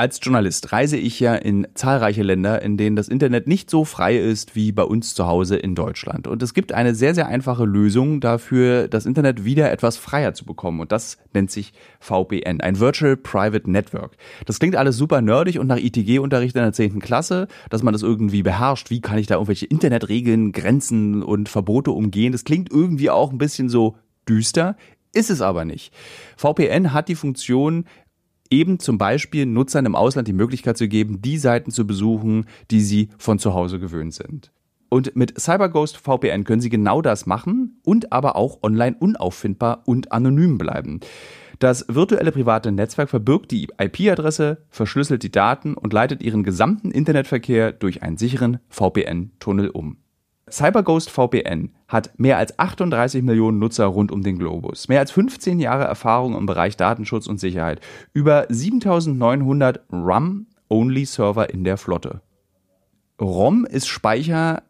Als Journalist reise ich ja in zahlreiche Länder, in denen das Internet nicht so frei ist wie bei uns zu Hause in Deutschland. Und es gibt eine sehr, sehr einfache Lösung dafür, das Internet wieder etwas freier zu bekommen. Und das nennt sich VPN, ein Virtual Private Network. Das klingt alles super nerdig und nach ITG-Unterricht in der 10. Klasse, dass man das irgendwie beherrscht. Wie kann ich da irgendwelche Internetregeln, Grenzen und Verbote umgehen? Das klingt irgendwie auch ein bisschen so düster. Ist es aber nicht. VPN hat die Funktion, eben zum Beispiel Nutzern im Ausland die Möglichkeit zu geben, die Seiten zu besuchen, die sie von zu Hause gewöhnt sind. Und mit CyberGhost VPN können Sie genau das machen und aber auch online unauffindbar und anonym bleiben. Das virtuelle private Netzwerk verbirgt die IP-Adresse, verschlüsselt die Daten und leitet Ihren gesamten Internetverkehr durch einen sicheren VPN-Tunnel um. CyberGhost VPN hat mehr als 38 Millionen Nutzer rund um den Globus, mehr als 15 Jahre Erfahrung im Bereich Datenschutz und Sicherheit, über 7900 ROM-Only-Server in der Flotte. ROM ist Speicher,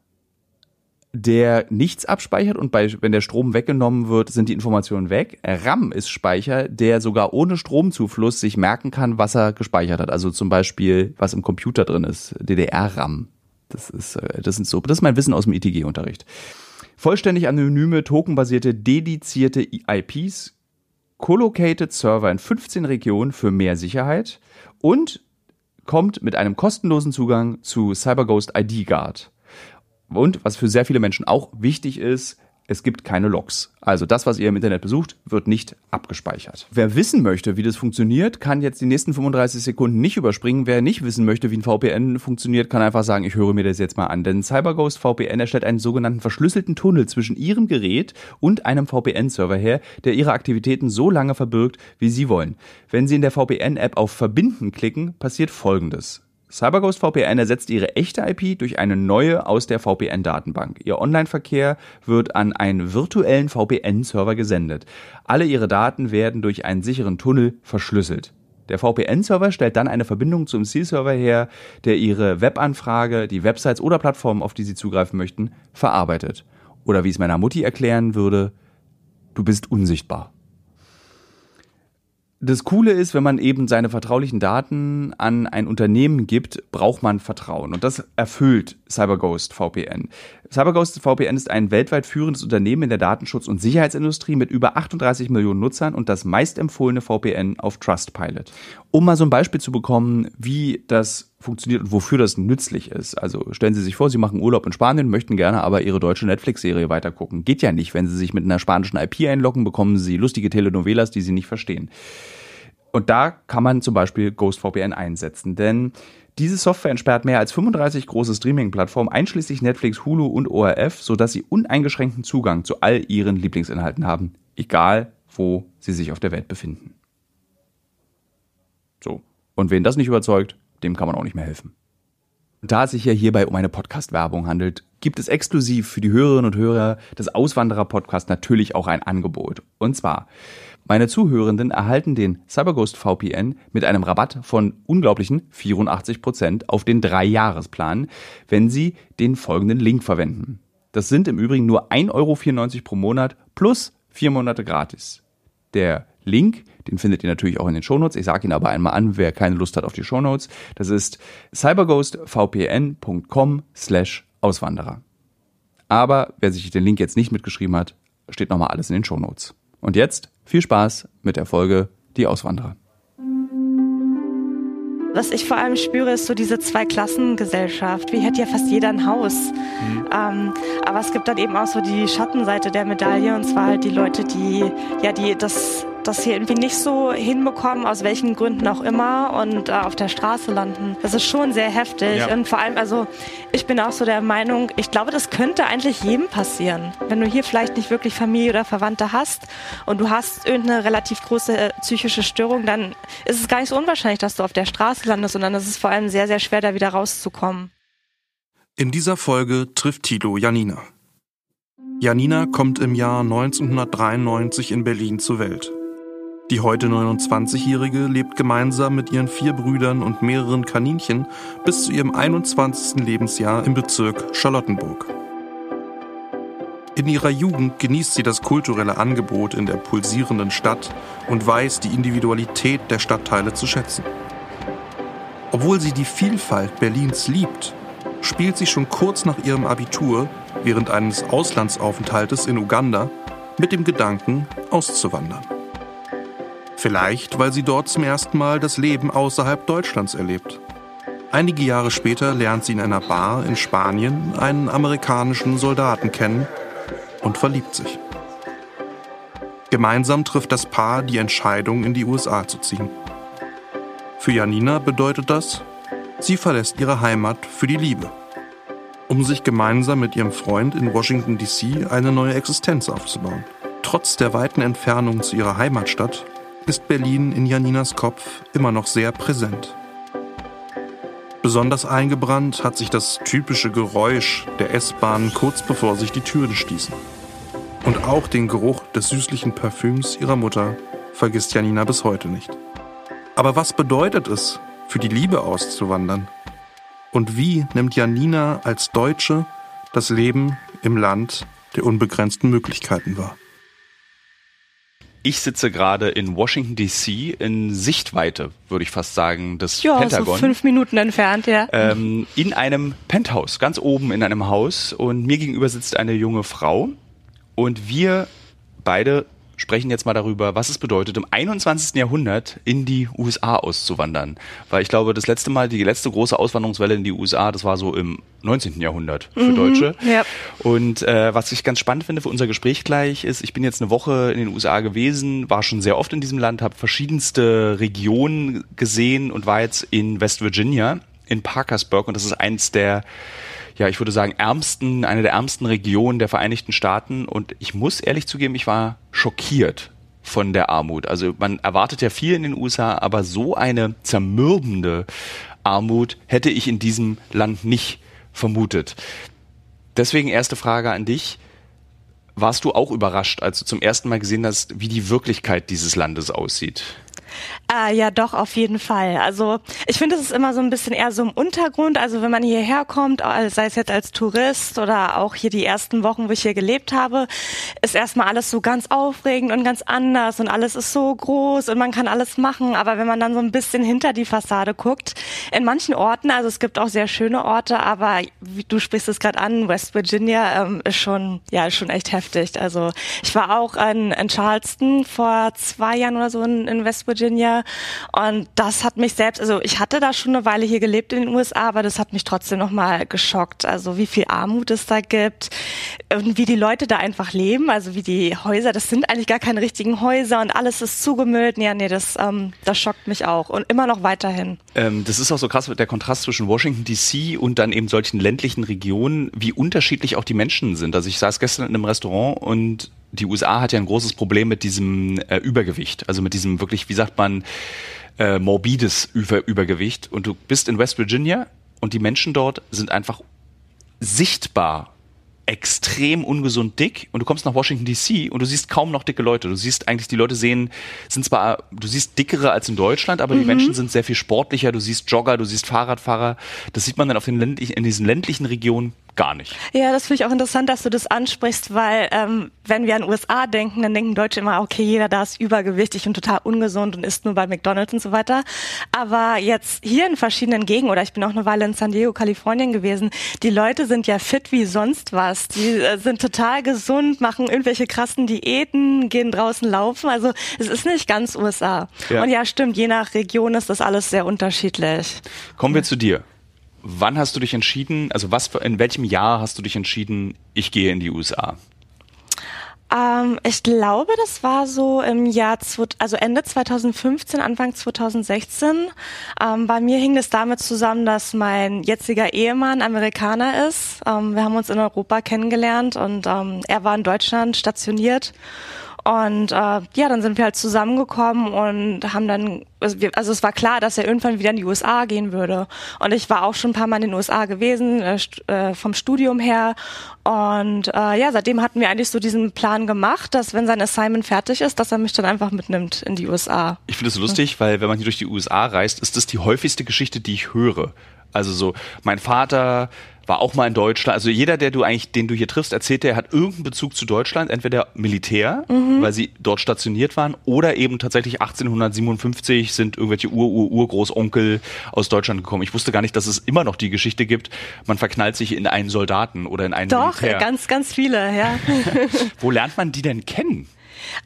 der nichts abspeichert und bei, wenn der Strom weggenommen wird, sind die Informationen weg. RAM ist Speicher, der sogar ohne Stromzufluss sich merken kann, was er gespeichert hat. Also zum Beispiel, was im Computer drin ist, DDR-RAM. Das ist, äh, das sind so, das ist mein Wissen aus dem ITG-Unterricht. Vollständig anonyme, tokenbasierte, dedizierte IPs, Collocated Server in 15 Regionen für mehr Sicherheit und kommt mit einem kostenlosen Zugang zu CyberGhost ID Guard. Und was für sehr viele Menschen auch wichtig ist, es gibt keine Logs. Also das, was ihr im Internet besucht, wird nicht abgespeichert. Wer wissen möchte, wie das funktioniert, kann jetzt die nächsten 35 Sekunden nicht überspringen. Wer nicht wissen möchte, wie ein VPN funktioniert, kann einfach sagen, ich höre mir das jetzt mal an. Denn CyberGhost VPN erstellt einen sogenannten verschlüsselten Tunnel zwischen Ihrem Gerät und einem VPN-Server her, der Ihre Aktivitäten so lange verbirgt, wie Sie wollen. Wenn Sie in der VPN-App auf Verbinden klicken, passiert Folgendes. CyberGhost VPN ersetzt ihre echte IP durch eine neue aus der VPN-Datenbank. Ihr Online-Verkehr wird an einen virtuellen VPN-Server gesendet. Alle ihre Daten werden durch einen sicheren Tunnel verschlüsselt. Der VPN-Server stellt dann eine Verbindung zum Zielserver her, der Ihre Webanfrage, die Websites oder Plattformen, auf die Sie zugreifen möchten, verarbeitet. Oder wie es meiner Mutti erklären würde, du bist unsichtbar das Coole ist, wenn man eben seine vertraulichen Daten an ein Unternehmen gibt, braucht man Vertrauen. Und das erfüllt CyberGhost VPN. CyberGhost VPN ist ein weltweit führendes Unternehmen in der Datenschutz- und Sicherheitsindustrie mit über 38 Millionen Nutzern und das meistempfohlene VPN auf Trustpilot. Um mal so ein Beispiel zu bekommen, wie das funktioniert und wofür das nützlich ist. Also stellen Sie sich vor, Sie machen Urlaub in Spanien, möchten gerne aber Ihre deutsche Netflix-Serie weitergucken. Geht ja nicht. Wenn Sie sich mit einer spanischen IP einloggen, bekommen Sie lustige Telenovelas, die Sie nicht verstehen. Und da kann man zum Beispiel GhostVPN einsetzen, denn diese Software entsperrt mehr als 35 große Streaming-Plattformen, einschließlich Netflix, Hulu und ORF, sodass Sie uneingeschränkten Zugang zu all Ihren Lieblingsinhalten haben, egal wo Sie sich auf der Welt befinden. So. Und wen das nicht überzeugt, dem kann man auch nicht mehr helfen. Da es sich ja hierbei um eine Podcast-Werbung handelt, gibt es exklusiv für die Hörerinnen und Hörer des Auswanderer-Podcasts natürlich auch ein Angebot. Und zwar, meine Zuhörenden erhalten den CyberGhost VPN mit einem Rabatt von unglaublichen 84% auf den Drei-Jahresplan, wenn Sie den folgenden Link verwenden. Das sind im Übrigen nur 1,94 Euro pro Monat plus vier Monate gratis. Der Link, den findet ihr natürlich auch in den Shownotes. Ich sage ihn aber einmal an, wer keine Lust hat auf die Shownotes. Das ist cyberghostvpn.com slash Auswanderer. Aber wer sich den Link jetzt nicht mitgeschrieben hat, steht nochmal alles in den Shownotes. Und jetzt viel Spaß mit der Folge Die Auswanderer. Was ich vor allem spüre, ist so diese Zweiklassengesellschaft. Wie hätte ja fast jeder ein Haus. Mhm. Ähm, aber es gibt dann eben auch so die Schattenseite der Medaille und zwar halt die Leute, die ja die das das hier irgendwie nicht so hinbekommen, aus welchen Gründen auch immer, und äh, auf der Straße landen. Das ist schon sehr heftig. Ja. Und vor allem, also ich bin auch so der Meinung, ich glaube, das könnte eigentlich jedem passieren. Wenn du hier vielleicht nicht wirklich Familie oder Verwandte hast und du hast irgendeine relativ große äh, psychische Störung, dann ist es gar nicht so unwahrscheinlich, dass du auf der Straße landest, sondern es ist vor allem sehr, sehr schwer, da wieder rauszukommen. In dieser Folge trifft Tilo Janina. Janina kommt im Jahr 1993 in Berlin zur Welt. Die heute 29-Jährige lebt gemeinsam mit ihren vier Brüdern und mehreren Kaninchen bis zu ihrem 21. Lebensjahr im Bezirk Charlottenburg. In ihrer Jugend genießt sie das kulturelle Angebot in der pulsierenden Stadt und weiß die Individualität der Stadtteile zu schätzen. Obwohl sie die Vielfalt Berlins liebt, spielt sie schon kurz nach ihrem Abitur während eines Auslandsaufenthaltes in Uganda mit dem Gedanken, auszuwandern. Vielleicht, weil sie dort zum ersten Mal das Leben außerhalb Deutschlands erlebt. Einige Jahre später lernt sie in einer Bar in Spanien einen amerikanischen Soldaten kennen und verliebt sich. Gemeinsam trifft das Paar die Entscheidung, in die USA zu ziehen. Für Janina bedeutet das, sie verlässt ihre Heimat für die Liebe, um sich gemeinsam mit ihrem Freund in Washington DC eine neue Existenz aufzubauen. Trotz der weiten Entfernung zu ihrer Heimatstadt ist Berlin in Janinas Kopf immer noch sehr präsent. Besonders eingebrannt hat sich das typische Geräusch der S-Bahn kurz bevor sich die Türen schließen. Und auch den Geruch des süßlichen Parfüms ihrer Mutter vergisst Janina bis heute nicht. Aber was bedeutet es, für die Liebe auszuwandern? Und wie nimmt Janina als Deutsche das Leben im Land der unbegrenzten Möglichkeiten wahr? Ich sitze gerade in Washington DC in Sichtweite, würde ich fast sagen, des ja, Pentagon. So fünf Minuten entfernt, ja. Ähm, in einem Penthouse, ganz oben in einem Haus. Und mir gegenüber sitzt eine junge Frau. Und wir beide sprechen jetzt mal darüber, was es bedeutet, im 21. Jahrhundert in die USA auszuwandern. Weil ich glaube, das letzte Mal, die letzte große Auswanderungswelle in die USA, das war so im 19. Jahrhundert für mhm, Deutsche. Ja. Und äh, was ich ganz spannend finde für unser Gespräch gleich ist, ich bin jetzt eine Woche in den USA gewesen, war schon sehr oft in diesem Land, habe verschiedenste Regionen gesehen und war jetzt in West Virginia, in Parkersburg und das ist eins der ja, ich würde sagen, ärmsten, eine der ärmsten Regionen der Vereinigten Staaten. Und ich muss ehrlich zugeben, ich war schockiert von der Armut. Also man erwartet ja viel in den USA, aber so eine zermürbende Armut hätte ich in diesem Land nicht vermutet. Deswegen erste Frage an dich. Warst du auch überrascht, als du zum ersten Mal gesehen hast, wie die Wirklichkeit dieses Landes aussieht? Ah, ja, doch, auf jeden Fall. Also ich finde, es ist immer so ein bisschen eher so im Untergrund. Also wenn man hierher kommt, sei es jetzt als Tourist oder auch hier die ersten Wochen, wo ich hier gelebt habe, ist erstmal alles so ganz aufregend und ganz anders und alles ist so groß und man kann alles machen. Aber wenn man dann so ein bisschen hinter die Fassade guckt, in manchen Orten, also es gibt auch sehr schöne Orte, aber wie du sprichst es gerade an, West Virginia ähm, ist schon, ja, ist schon echt heftig. Also ich war auch in, in Charleston vor zwei Jahren oder so in, in West Virginia Und das hat mich selbst, also ich hatte da schon eine Weile hier gelebt in den USA, aber das hat mich trotzdem nochmal geschockt. Also wie viel Armut es da gibt und wie die Leute da einfach leben. Also wie die Häuser, das sind eigentlich gar keine richtigen Häuser und alles ist zugemüllt. Ja, nee, das, ähm, das schockt mich auch und immer noch weiterhin. Ähm, das ist auch so krass, der Kontrast zwischen Washington DC und dann eben solchen ländlichen Regionen, wie unterschiedlich auch die Menschen sind. Also ich saß gestern in einem Restaurant und die USA hat ja ein großes Problem mit diesem äh, Übergewicht, also mit diesem wirklich, wie sagt man, äh, morbides Über Übergewicht. Und du bist in West Virginia und die Menschen dort sind einfach sichtbar extrem ungesund dick und du kommst nach Washington DC und du siehst kaum noch dicke Leute. Du siehst eigentlich, die Leute sehen, sind zwar, du siehst dickere als in Deutschland, aber mhm. die Menschen sind sehr viel sportlicher. Du siehst Jogger, du siehst Fahrradfahrer. Das sieht man dann auf den ländlichen, in diesen ländlichen Regionen gar nicht. Ja, das finde ich auch interessant, dass du das ansprichst, weil ähm, wenn wir an USA denken, dann denken Deutsche immer, okay, jeder da ist übergewichtig und total ungesund und isst nur bei McDonalds und so weiter. Aber jetzt hier in verschiedenen Gegenden, oder ich bin auch eine Weile in San Diego, Kalifornien gewesen, die Leute sind ja fit wie sonst was. Die äh, sind total gesund, machen irgendwelche krassen Diäten, gehen draußen laufen. Also es ist nicht ganz USA. Ja. Und ja, stimmt, je nach Region ist das alles sehr unterschiedlich. Kommen wir zu dir. Wann hast du dich entschieden, also was in welchem Jahr hast du dich entschieden, ich gehe in die USA? Ähm, ich glaube, das war so im Jahr, also Ende 2015, Anfang 2016. Ähm, bei mir hing es damit zusammen, dass mein jetziger Ehemann Amerikaner ist. Ähm, wir haben uns in Europa kennengelernt und ähm, er war in Deutschland stationiert. Und äh, ja, dann sind wir halt zusammengekommen und haben dann, also, wir, also es war klar, dass er irgendwann wieder in die USA gehen würde. Und ich war auch schon ein paar Mal in den USA gewesen, äh, äh, vom Studium her. Und äh, ja, seitdem hatten wir eigentlich so diesen Plan gemacht, dass wenn sein Assignment fertig ist, dass er mich dann einfach mitnimmt in die USA. Ich finde es so lustig, weil wenn man hier durch die USA reist, ist das die häufigste Geschichte, die ich höre. Also so, mein Vater war auch mal in Deutschland. Also jeder, der du eigentlich, den du hier triffst, erzählt, der hat irgendeinen Bezug zu Deutschland, entweder Militär, mhm. weil sie dort stationiert waren, oder eben tatsächlich 1857 sind irgendwelche Ur-Ur-Urgroßonkel aus Deutschland gekommen. Ich wusste gar nicht, dass es immer noch die Geschichte gibt, man verknallt sich in einen Soldaten oder in einen Doch, Militär. ganz, ganz viele, ja. Wo lernt man die denn kennen?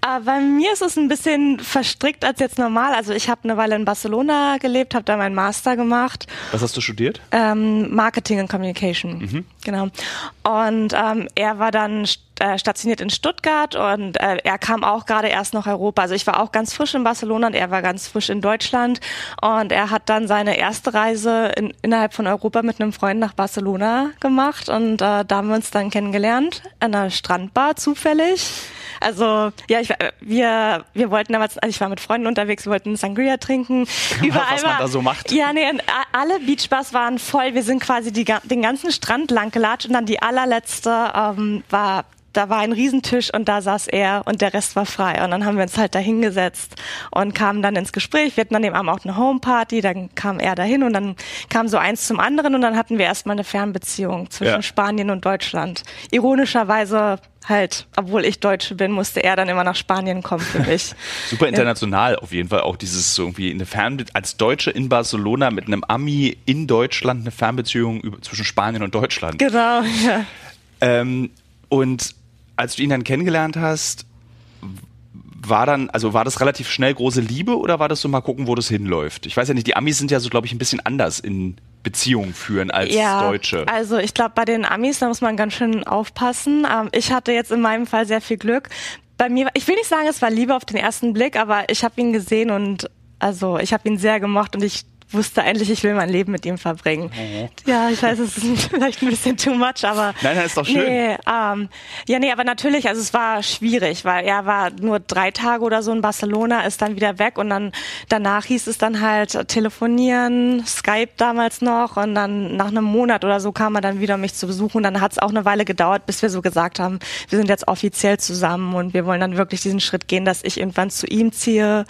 Äh, bei mir ist es ein bisschen verstrickt als jetzt normal. Also ich habe eine Weile in Barcelona gelebt, habe da meinen Master gemacht. Was hast du studiert? Ähm, Marketing and Communication. Mhm. Genau. Und ähm, er war dann äh, stationiert in Stuttgart und äh, er kam auch gerade erst nach Europa. Also ich war auch ganz frisch in Barcelona und er war ganz frisch in Deutschland. Und er hat dann seine erste Reise in, innerhalb von Europa mit einem Freund nach Barcelona gemacht und äh, da haben wir uns dann kennengelernt an einer Strandbar zufällig. Also ja, ich, wir wir wollten damals, also ich war mit Freunden unterwegs, wir wollten Sangria trinken. Überall Was man da so macht. Ja, nee, alle Beachbars waren voll. Wir sind quasi die, den ganzen Strand lang gelatscht und dann die allerletzte ähm, war da war ein Riesentisch und da saß er und der Rest war frei. Und dann haben wir uns halt da hingesetzt und kamen dann ins Gespräch. Wir hatten dann eben auch eine Homeparty, dann kam er dahin und dann kam so eins zum anderen und dann hatten wir erstmal eine Fernbeziehung zwischen ja. Spanien und Deutschland. Ironischerweise halt, obwohl ich Deutsche bin, musste er dann immer nach Spanien kommen für mich. Super international ja. auf jeden Fall auch dieses irgendwie eine Fernbe als Deutsche in Barcelona mit einem Ami in Deutschland eine Fernbeziehung über, zwischen Spanien und Deutschland. Genau, ja. Ähm, und als du ihn dann kennengelernt hast, war dann, also war das relativ schnell große Liebe oder war das so mal gucken, wo das hinläuft? Ich weiß ja nicht, die Amis sind ja so, glaube ich, ein bisschen anders in Beziehungen führen als ja, Deutsche. Also ich glaube, bei den Amis, da muss man ganz schön aufpassen. Ähm, ich hatte jetzt in meinem Fall sehr viel Glück. Bei mir, ich will nicht sagen, es war Liebe auf den ersten Blick, aber ich habe ihn gesehen und also ich habe ihn sehr gemocht und ich wusste eigentlich, ich will mein Leben mit ihm verbringen. Mhm. Ja, ich weiß, es ist vielleicht ein bisschen too much, aber. Nein, das ist doch schön. Nee, ähm, ja, nee, aber natürlich, also es war schwierig, weil er war nur drei Tage oder so in Barcelona, ist dann wieder weg und dann danach hieß es dann halt telefonieren, Skype damals noch und dann nach einem Monat oder so kam er dann wieder mich zu besuchen und dann hat es auch eine Weile gedauert, bis wir so gesagt haben, wir sind jetzt offiziell zusammen und wir wollen dann wirklich diesen Schritt gehen, dass ich irgendwann zu ihm ziehe,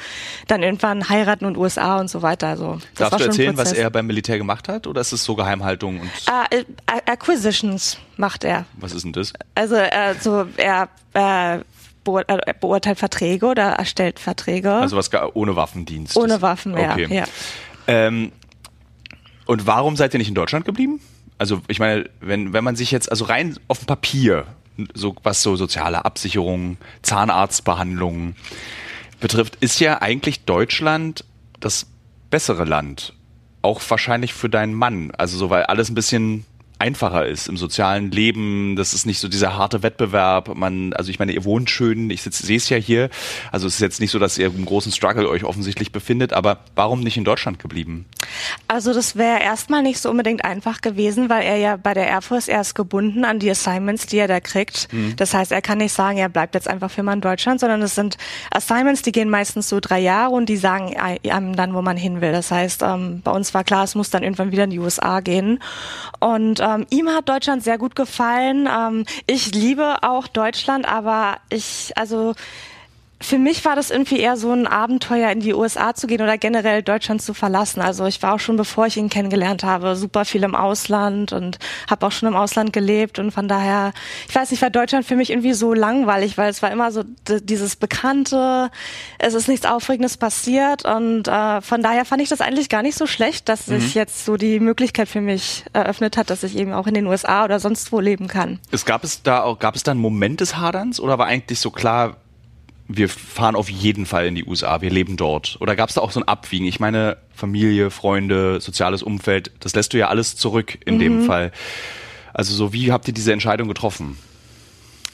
dann irgendwann heiraten und USA und so weiter. Also das Darfst du erzählen, was er beim Militär gemacht hat oder ist es so Geheimhaltung? Und uh, Acquisitions macht er. Was ist denn das? Also äh, so er äh, beurteilt Verträge oder erstellt Verträge. Also was ohne Waffendienst. Ohne Waffen, okay. ja. ja. Ähm, und warum seid ihr nicht in Deutschland geblieben? Also ich meine, wenn, wenn man sich jetzt, also rein auf dem Papier, so was so soziale Absicherung, Zahnarztbehandlung betrifft, ist ja eigentlich Deutschland das bessere Land. Auch wahrscheinlich für deinen Mann. Also so, weil alles ein bisschen einfacher ist im sozialen Leben. Das ist nicht so dieser harte Wettbewerb. Man, also ich meine, ihr wohnt schön, ich sehe es ja hier. Also es ist jetzt nicht so, dass ihr im großen Struggle euch offensichtlich befindet, aber warum nicht in Deutschland geblieben? Also das wäre erstmal nicht so unbedingt einfach gewesen, weil er ja bei der Air Force erst gebunden an die Assignments, die er da kriegt. Mhm. Das heißt, er kann nicht sagen, er bleibt jetzt einfach für mal in Deutschland, sondern es sind Assignments, die gehen meistens so drei Jahre und die sagen einem dann, wo man hin will. Das heißt, ähm, bei uns war klar, es muss dann irgendwann wieder in die USA gehen. Und ähm, ihm hat Deutschland sehr gut gefallen. Ähm, ich liebe auch Deutschland, aber ich, also für mich war das irgendwie eher so ein Abenteuer, in die USA zu gehen oder generell Deutschland zu verlassen. Also ich war auch schon, bevor ich ihn kennengelernt habe, super viel im Ausland und habe auch schon im Ausland gelebt. Und von daher, ich weiß nicht, war Deutschland für mich irgendwie so langweilig, weil es war immer so dieses Bekannte, es ist nichts Aufregendes passiert. Und äh, von daher fand ich das eigentlich gar nicht so schlecht, dass mhm. sich jetzt so die Möglichkeit für mich eröffnet hat, dass ich eben auch in den USA oder sonst wo leben kann. Es gab es da auch, gab es da einen Moment des Haderns oder war eigentlich so klar, wir fahren auf jeden Fall in die USA, wir leben dort? Oder gab es da auch so ein Abwiegen? Ich meine, Familie, Freunde, soziales Umfeld, das lässt du ja alles zurück in mhm. dem Fall. Also so, wie habt ihr diese Entscheidung getroffen?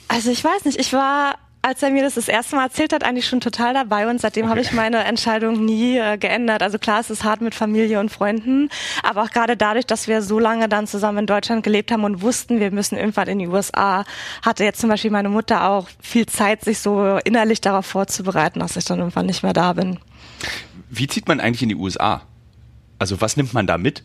Also ich weiß nicht, ich war als er mir das das erste Mal erzählt hat, eigentlich schon total dabei und seitdem okay. habe ich meine Entscheidung nie äh, geändert. Also klar, es ist hart mit Familie und Freunden, aber auch gerade dadurch, dass wir so lange dann zusammen in Deutschland gelebt haben und wussten, wir müssen irgendwann in die USA, hatte jetzt zum Beispiel meine Mutter auch viel Zeit, sich so innerlich darauf vorzubereiten, dass ich dann irgendwann nicht mehr da bin. Wie zieht man eigentlich in die USA? Also was nimmt man da mit?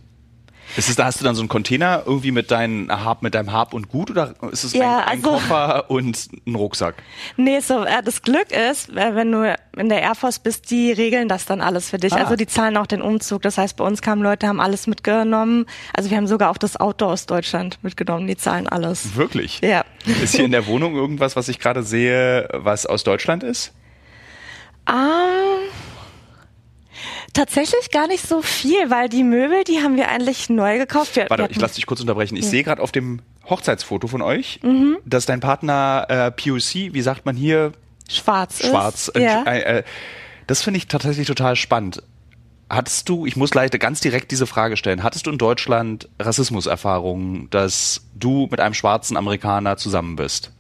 Ist es, da hast du dann so einen Container irgendwie mit, deinen Hab, mit deinem Hab und Gut oder ist es Ja, ein, ein also- Koffer und ein Rucksack? Nee, so äh, das Glück ist, äh, wenn du in der Air Force bist, die regeln das dann alles für dich. Ah. Also die zahlen auch den Umzug. Das heißt, bei uns kamen Leute, haben alles mitgenommen. Also wir haben sogar auch das Auto aus Deutschland mitgenommen. Die zahlen alles. Wirklich? Ja. Ist hier in der Wohnung irgendwas, was ich gerade sehe, was aus Deutschland ist? Ähm, tatsächlich gar nicht so viel, weil die Möbel, die haben wir eigentlich neu gekauft. Wir, Warte, ich lasse dich kurz unterbrechen. Ich sehe gerade auf dem Hochzeitsfoto von euch, Mhm. dass dein Partner äh, POC, wie sagt man hier, schwarz. schwarz. Ist. Ja. Äh, äh, das finde ich tatsächlich total spannend. Hattest du, ich muss leider ganz direkt diese Frage stellen, hattest du in Deutschland Rassismuserfahrungen, dass du mit einem schwarzen Amerikaner zusammen bist?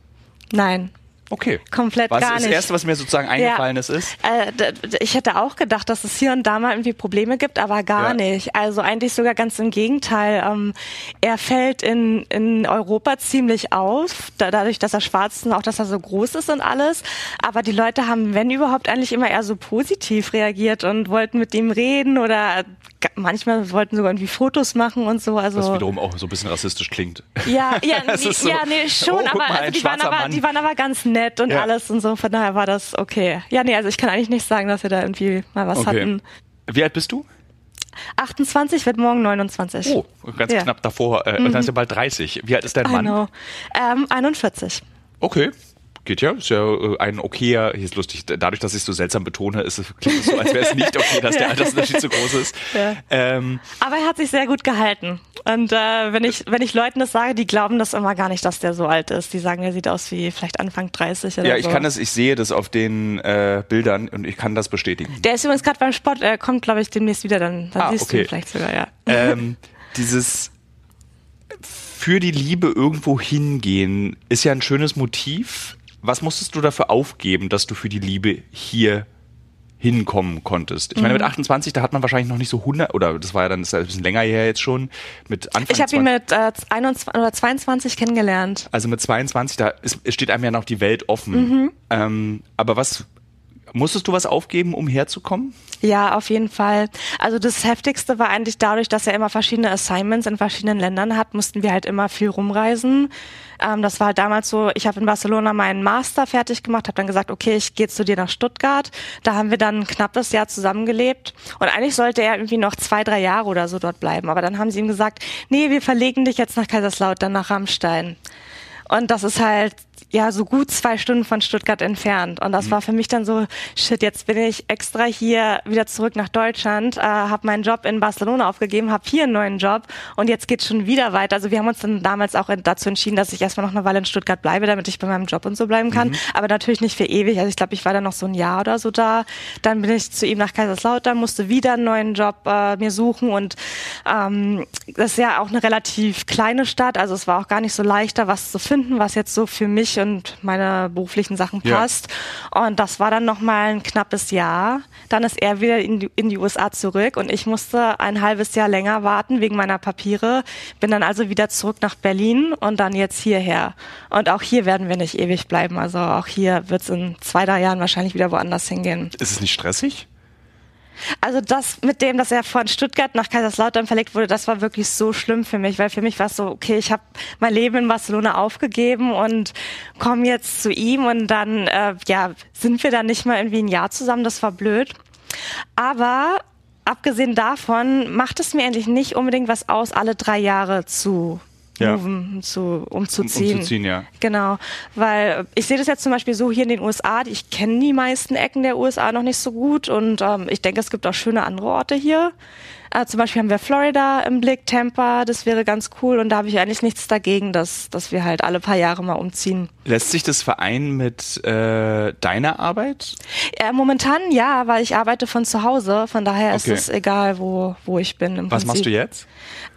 Nein. Okay. Komplett was gar das nicht. Erste, was mir sozusagen eingefallen ist, ist, Äh, ich hätte auch gedacht, dass es hier und da mal irgendwie Probleme gibt, aber gar Ja. nicht. Also eigentlich sogar ganz im Gegenteil. Ähm, er fällt in, in Europa ziemlich auf, da, dadurch, dass er schwarz ist und auch, dass er so groß ist und alles. Aber die Leute haben, wenn überhaupt, eigentlich immer eher so positiv reagiert und wollten mit ihm reden oder manchmal wollten sogar irgendwie Fotos machen und so. Also was wiederum auch so ein bisschen rassistisch klingt. ja, ja, nee, so, ja, nee, schon, oh, aber mal, also die, waren aber, Mann. die waren aber ganz nett und Ja. alles und so, von daher war das okay. Ja, nee, also ich kann eigentlich nicht sagen, dass wir da irgendwie mal was Okay. hatten. Wie alt bist du? 28 wird morgen 29. Oh, ganz Ja. Mhm. knapp davor. Äh, Und dann ist er bald 30. Wie alt ist dein Mann? know. Ähm, 41. Okay. Geht ja, ist ja äh, ein okayer, hier ist lustig, dadurch, dass ich es so seltsam betone, ist es, klingt so, als wäre es nicht okay, dass der Altersunterschied so groß ist. Ja. Ähm, Aber er hat sich sehr gut gehalten. Und äh, wenn ich wenn ich Leuten das sage, die glauben das immer gar nicht, dass der so alt ist. Die sagen, er sieht aus wie vielleicht Anfang 30 oder ja, so. ich kann das, ich sehe das auf den äh, Bildern und ich kann das bestätigen. Der ist übrigens gerade beim Sport, er kommt, glaube ich, demnächst wieder, dann, dann Ah, siehst du okay. ihn vielleicht sogar, ja. ähm, dieses für die Liebe irgendwo hingehen ist ja ein schönes Motiv. Was musstest du dafür aufgeben, dass du für die Liebe hier hinkommen konntest? Ich meine, Mhm. mit 28, da hat man wahrscheinlich noch nicht so 100, oder das war ja dann ist ja ein bisschen länger her jetzt schon, mit Anfang Ich habe ihn 20 mit äh, 21 oder 22 kennengelernt. also mit 22, da ist, steht einem ja noch die Welt offen. Mhm. Ähm, aber was, musstest du was aufgeben, um herzukommen? Ja, auf jeden Fall. Also das Heftigste war eigentlich dadurch, dass er immer verschiedene Assignments in verschiedenen Ländern hat, mussten wir halt immer viel rumreisen. Ähm, das war halt damals so, ich habe in Barcelona meinen Master fertig gemacht, habe dann gesagt, okay, ich gehe zu dir nach Stuttgart. Da haben wir dann ein knappes Jahr zusammengelebt. Und eigentlich sollte er irgendwie noch zwei, drei Jahre oder so dort bleiben. Aber dann haben sie ihm gesagt, nee, wir verlegen dich jetzt nach Kaiserslautern, nach Rammstein. Und das ist halt ja so gut zwei Stunden von Stuttgart entfernt. Und das war für mich dann so, shit, jetzt bin ich extra hier wieder zurück nach Deutschland, äh, habe meinen Job in Barcelona aufgegeben, habe hier einen neuen Job und jetzt geht's schon wieder weiter. Also wir haben uns dann damals auch dazu entschieden, dass ich erstmal noch eine Weile in Stuttgart bleibe, damit ich bei meinem Job und so bleiben kann. Aber natürlich nicht für ewig. Also ich glaube, ich war dann noch so ein Jahr oder so da. Dann bin ich zu ihm nach Kaiserslautern, musste wieder einen neuen Job äh, mir suchen und ähm, das ist ja auch eine relativ kleine Stadt. Also es war auch gar nicht so leicht, da was zu finden, was jetzt so für mich und meine beruflichen Sachen Ja. passt. Und das war dann nochmal ein knappes Jahr. Dann ist er wieder in die, in die USA zurück und ich musste ein halbes Jahr länger warten wegen meiner Papiere. Bin dann also wieder zurück nach Berlin und dann jetzt hierher. Und auch hier werden wir nicht ewig bleiben. Also auch hier wird es in zwei, drei Jahren wahrscheinlich wieder woanders hingehen. Ist es nicht stressig? Also das mit dem, dass er von Stuttgart nach Kaiserslautern verlegt wurde, das war wirklich so schlimm für mich, weil für mich war es so, okay, ich habe mein Leben in Barcelona aufgegeben und komme jetzt zu ihm und dann äh, ja sind wir dann nicht mal irgendwie ein Jahr zusammen. Das war blöd. Aber abgesehen davon macht es mir eigentlich nicht unbedingt was aus, alle drei Jahre zu Ja. moven, zu, umzuziehen. Um- umzuziehen, ja. Genau, weil ich sehe das jetzt zum Beispiel so hier in den USA, ich kenne die meisten Ecken der USA noch nicht so gut und ähm, ich denke, es gibt auch schöne andere Orte hier. Äh, zum Beispiel haben wir Florida im Blick, Tampa, das wäre ganz cool und da habe ich eigentlich nichts dagegen, dass, dass wir halt alle paar Jahre mal umziehen. Lässt sich das vereinen mit äh, deiner Arbeit? Äh, momentan ja, weil ich arbeite von zu Hause, von daher ist Okay. es egal, wo, wo ich bin. Was Prinzip. machst du jetzt?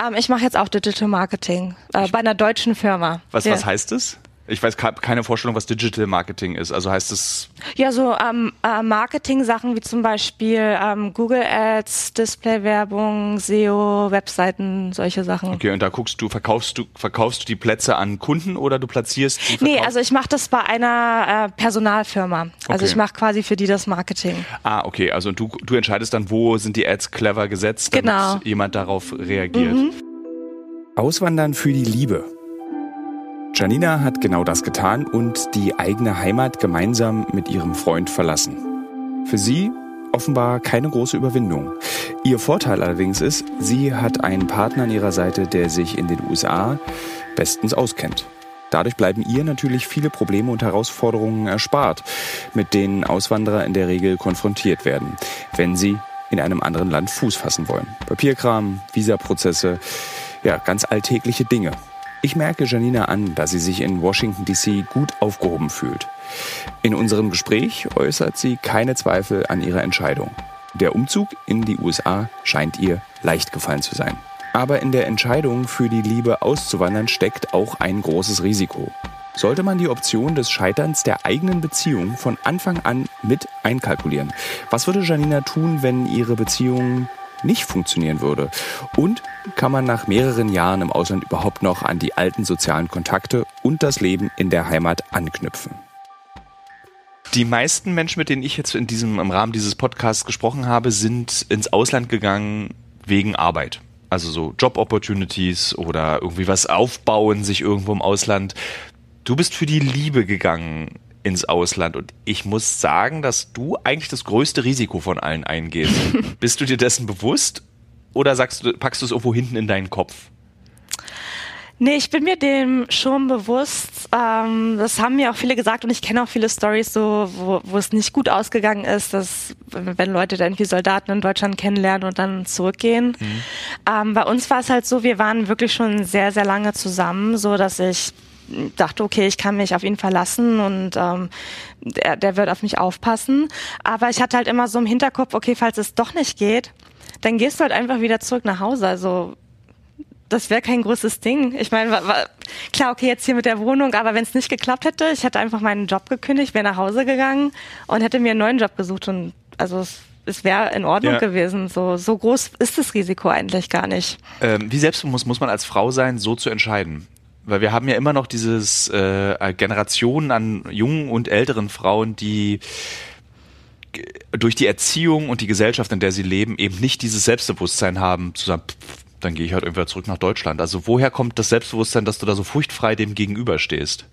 Ähm, ich mache jetzt auch Digital Marketing äh, bei einer deutschen Firma. Was, ja. was heißt es? Ich weiß ke- keine Vorstellung, was Digital Marketing ist. Also heißt es, Ja, so ähm, äh, Marketing-Sachen wie zum Beispiel ähm, Google Ads, Display-Werbung, SEO, Webseiten, solche Sachen. okay, und da guckst du, verkaufst du, verkaufst du die Plätze an Kunden oder du platzierst die Nee, also ich mache das bei einer äh, Personalfirma. Also Okay. ich mache quasi für die das Marketing. Ah, okay, also du, du entscheidest dann, wo sind die Ads clever gesetzt, damit Genau. jemand darauf reagiert. Auswandern für die Liebe. Janina hat genau das getan und die eigene Heimat gemeinsam mit ihrem Freund verlassen. Für sie offenbar keine große Überwindung. Ihr Vorteil allerdings ist, sie hat einen Partner an ihrer Seite, der sich in den USA bestens auskennt. Dadurch bleiben ihr natürlich viele Probleme und Herausforderungen erspart, mit denen Auswanderer in der Regel konfrontiert werden, wenn sie in einem anderen Land Fuß fassen wollen. Papierkram, Visaprozesse, ja, ganz alltägliche Dinge. Ich merke Janina an, dass sie sich in Washington DC gut aufgehoben fühlt. In unserem Gespräch äußert sie keine Zweifel an ihrer Entscheidung. Der Umzug in die USA scheint ihr leicht gefallen zu sein. Aber in der Entscheidung für die Liebe auszuwandern steckt auch ein großes Risiko. Sollte man die Option des Scheiterns der eigenen Beziehung von Anfang an mit einkalkulieren? Was würde Janina tun, wenn ihre Beziehung nicht funktionieren würde? Und kann man nach mehreren Jahren im Ausland überhaupt noch an die alten sozialen Kontakte und das Leben in der Heimat anknüpfen? Die meisten Menschen, mit denen ich jetzt in diesem, im Rahmen dieses Podcasts gesprochen habe, sind ins Ausland gegangen wegen Arbeit. Also so Job-Opportunities oder irgendwie was aufbauen, sich irgendwo im Ausland. Du bist für die Liebe gegangen ins Ausland und ich muss sagen, dass du eigentlich das größte Risiko von allen eingehst. Bist du dir dessen bewusst oder sagst du, packst du es irgendwo hinten in deinen Kopf? Nee, ich bin mir dem schon bewusst. Ähm, das haben mir auch viele gesagt und ich kenne auch viele Stories, so, wo, wo es nicht gut ausgegangen ist, dass wenn Leute dann irgendwie Soldaten in Deutschland kennenlernen und dann zurückgehen. Mhm. Ähm, bei uns war es halt so, wir waren wirklich schon sehr, sehr lange zusammen, so dass ich dachte, okay, ich kann mich auf ihn verlassen und ähm, der, der wird auf mich aufpassen. Aber ich hatte halt immer so im Hinterkopf, okay, falls es doch nicht geht, dann gehst du halt einfach wieder zurück nach Hause. Also das wäre kein großes Ding. Ich meine, klar, okay, jetzt hier mit der Wohnung, aber wenn es nicht geklappt hätte, ich hätte einfach meinen Job gekündigt, wäre nach Hause gegangen und hätte mir einen neuen Job gesucht und also es, es wäre in Ordnung ja. gewesen. So, so groß ist das Risiko eigentlich gar nicht. Ähm, wie selbstbewusst muss man als Frau sein, so zu entscheiden? Weil wir haben ja immer noch dieses äh, Generationen an jungen und älteren Frauen, die durch die Erziehung und die Gesellschaft, in der sie leben, eben nicht dieses Selbstbewusstsein haben, zu sagen, pff, dann gehe ich halt irgendwann zurück nach Deutschland. Also woher kommt das Selbstbewusstsein, dass du da so furchtfrei dem gegenüberstehst?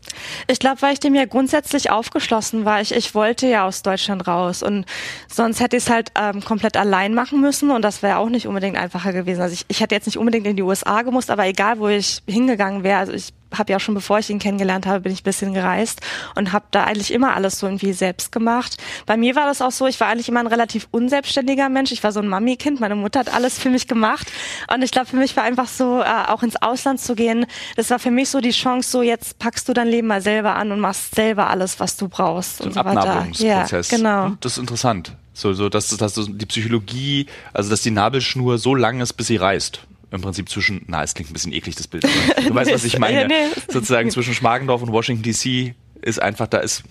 Ich glaube, weil ich dem ja grundsätzlich aufgeschlossen war. Ich, ich wollte ja aus Deutschland raus und sonst hätte ich es halt ähm, komplett allein machen müssen und das wäre auch nicht unbedingt einfacher gewesen. Also ich, ich hätte jetzt nicht unbedingt in die USA gemusst, aber egal, wo ich hingegangen wäre, also ich habe ja auch schon bevor ich ihn kennengelernt habe, bin ich ein bisschen gereist und habe da eigentlich immer alles so irgendwie selbst gemacht. Bei mir war das auch so, ich war eigentlich immer ein relativ unselbstständiger Mensch. Ich war so ein Mami-Kind, meine Mutter hat alles für mich gemacht und ich glaube, für mich war einfach so, äh, auch ins Ausland zu gehen, das war für mich so die Chance, so jetzt packst du dein Leben mal selber an und machst selber alles, was du brauchst. So ein so Abnabelungsprozess. Ja, genau. Das ist interessant. So, so dass, dass die Psychologie, also dass die Nabelschnur so lang ist, bis sie reißt im Prinzip zwischen, na, es klingt ein bisschen eklig, das Bild. Du weißt, was ich meine. nee. Sozusagen zwischen Schmargendorf und Washington DC ist einfach, da ist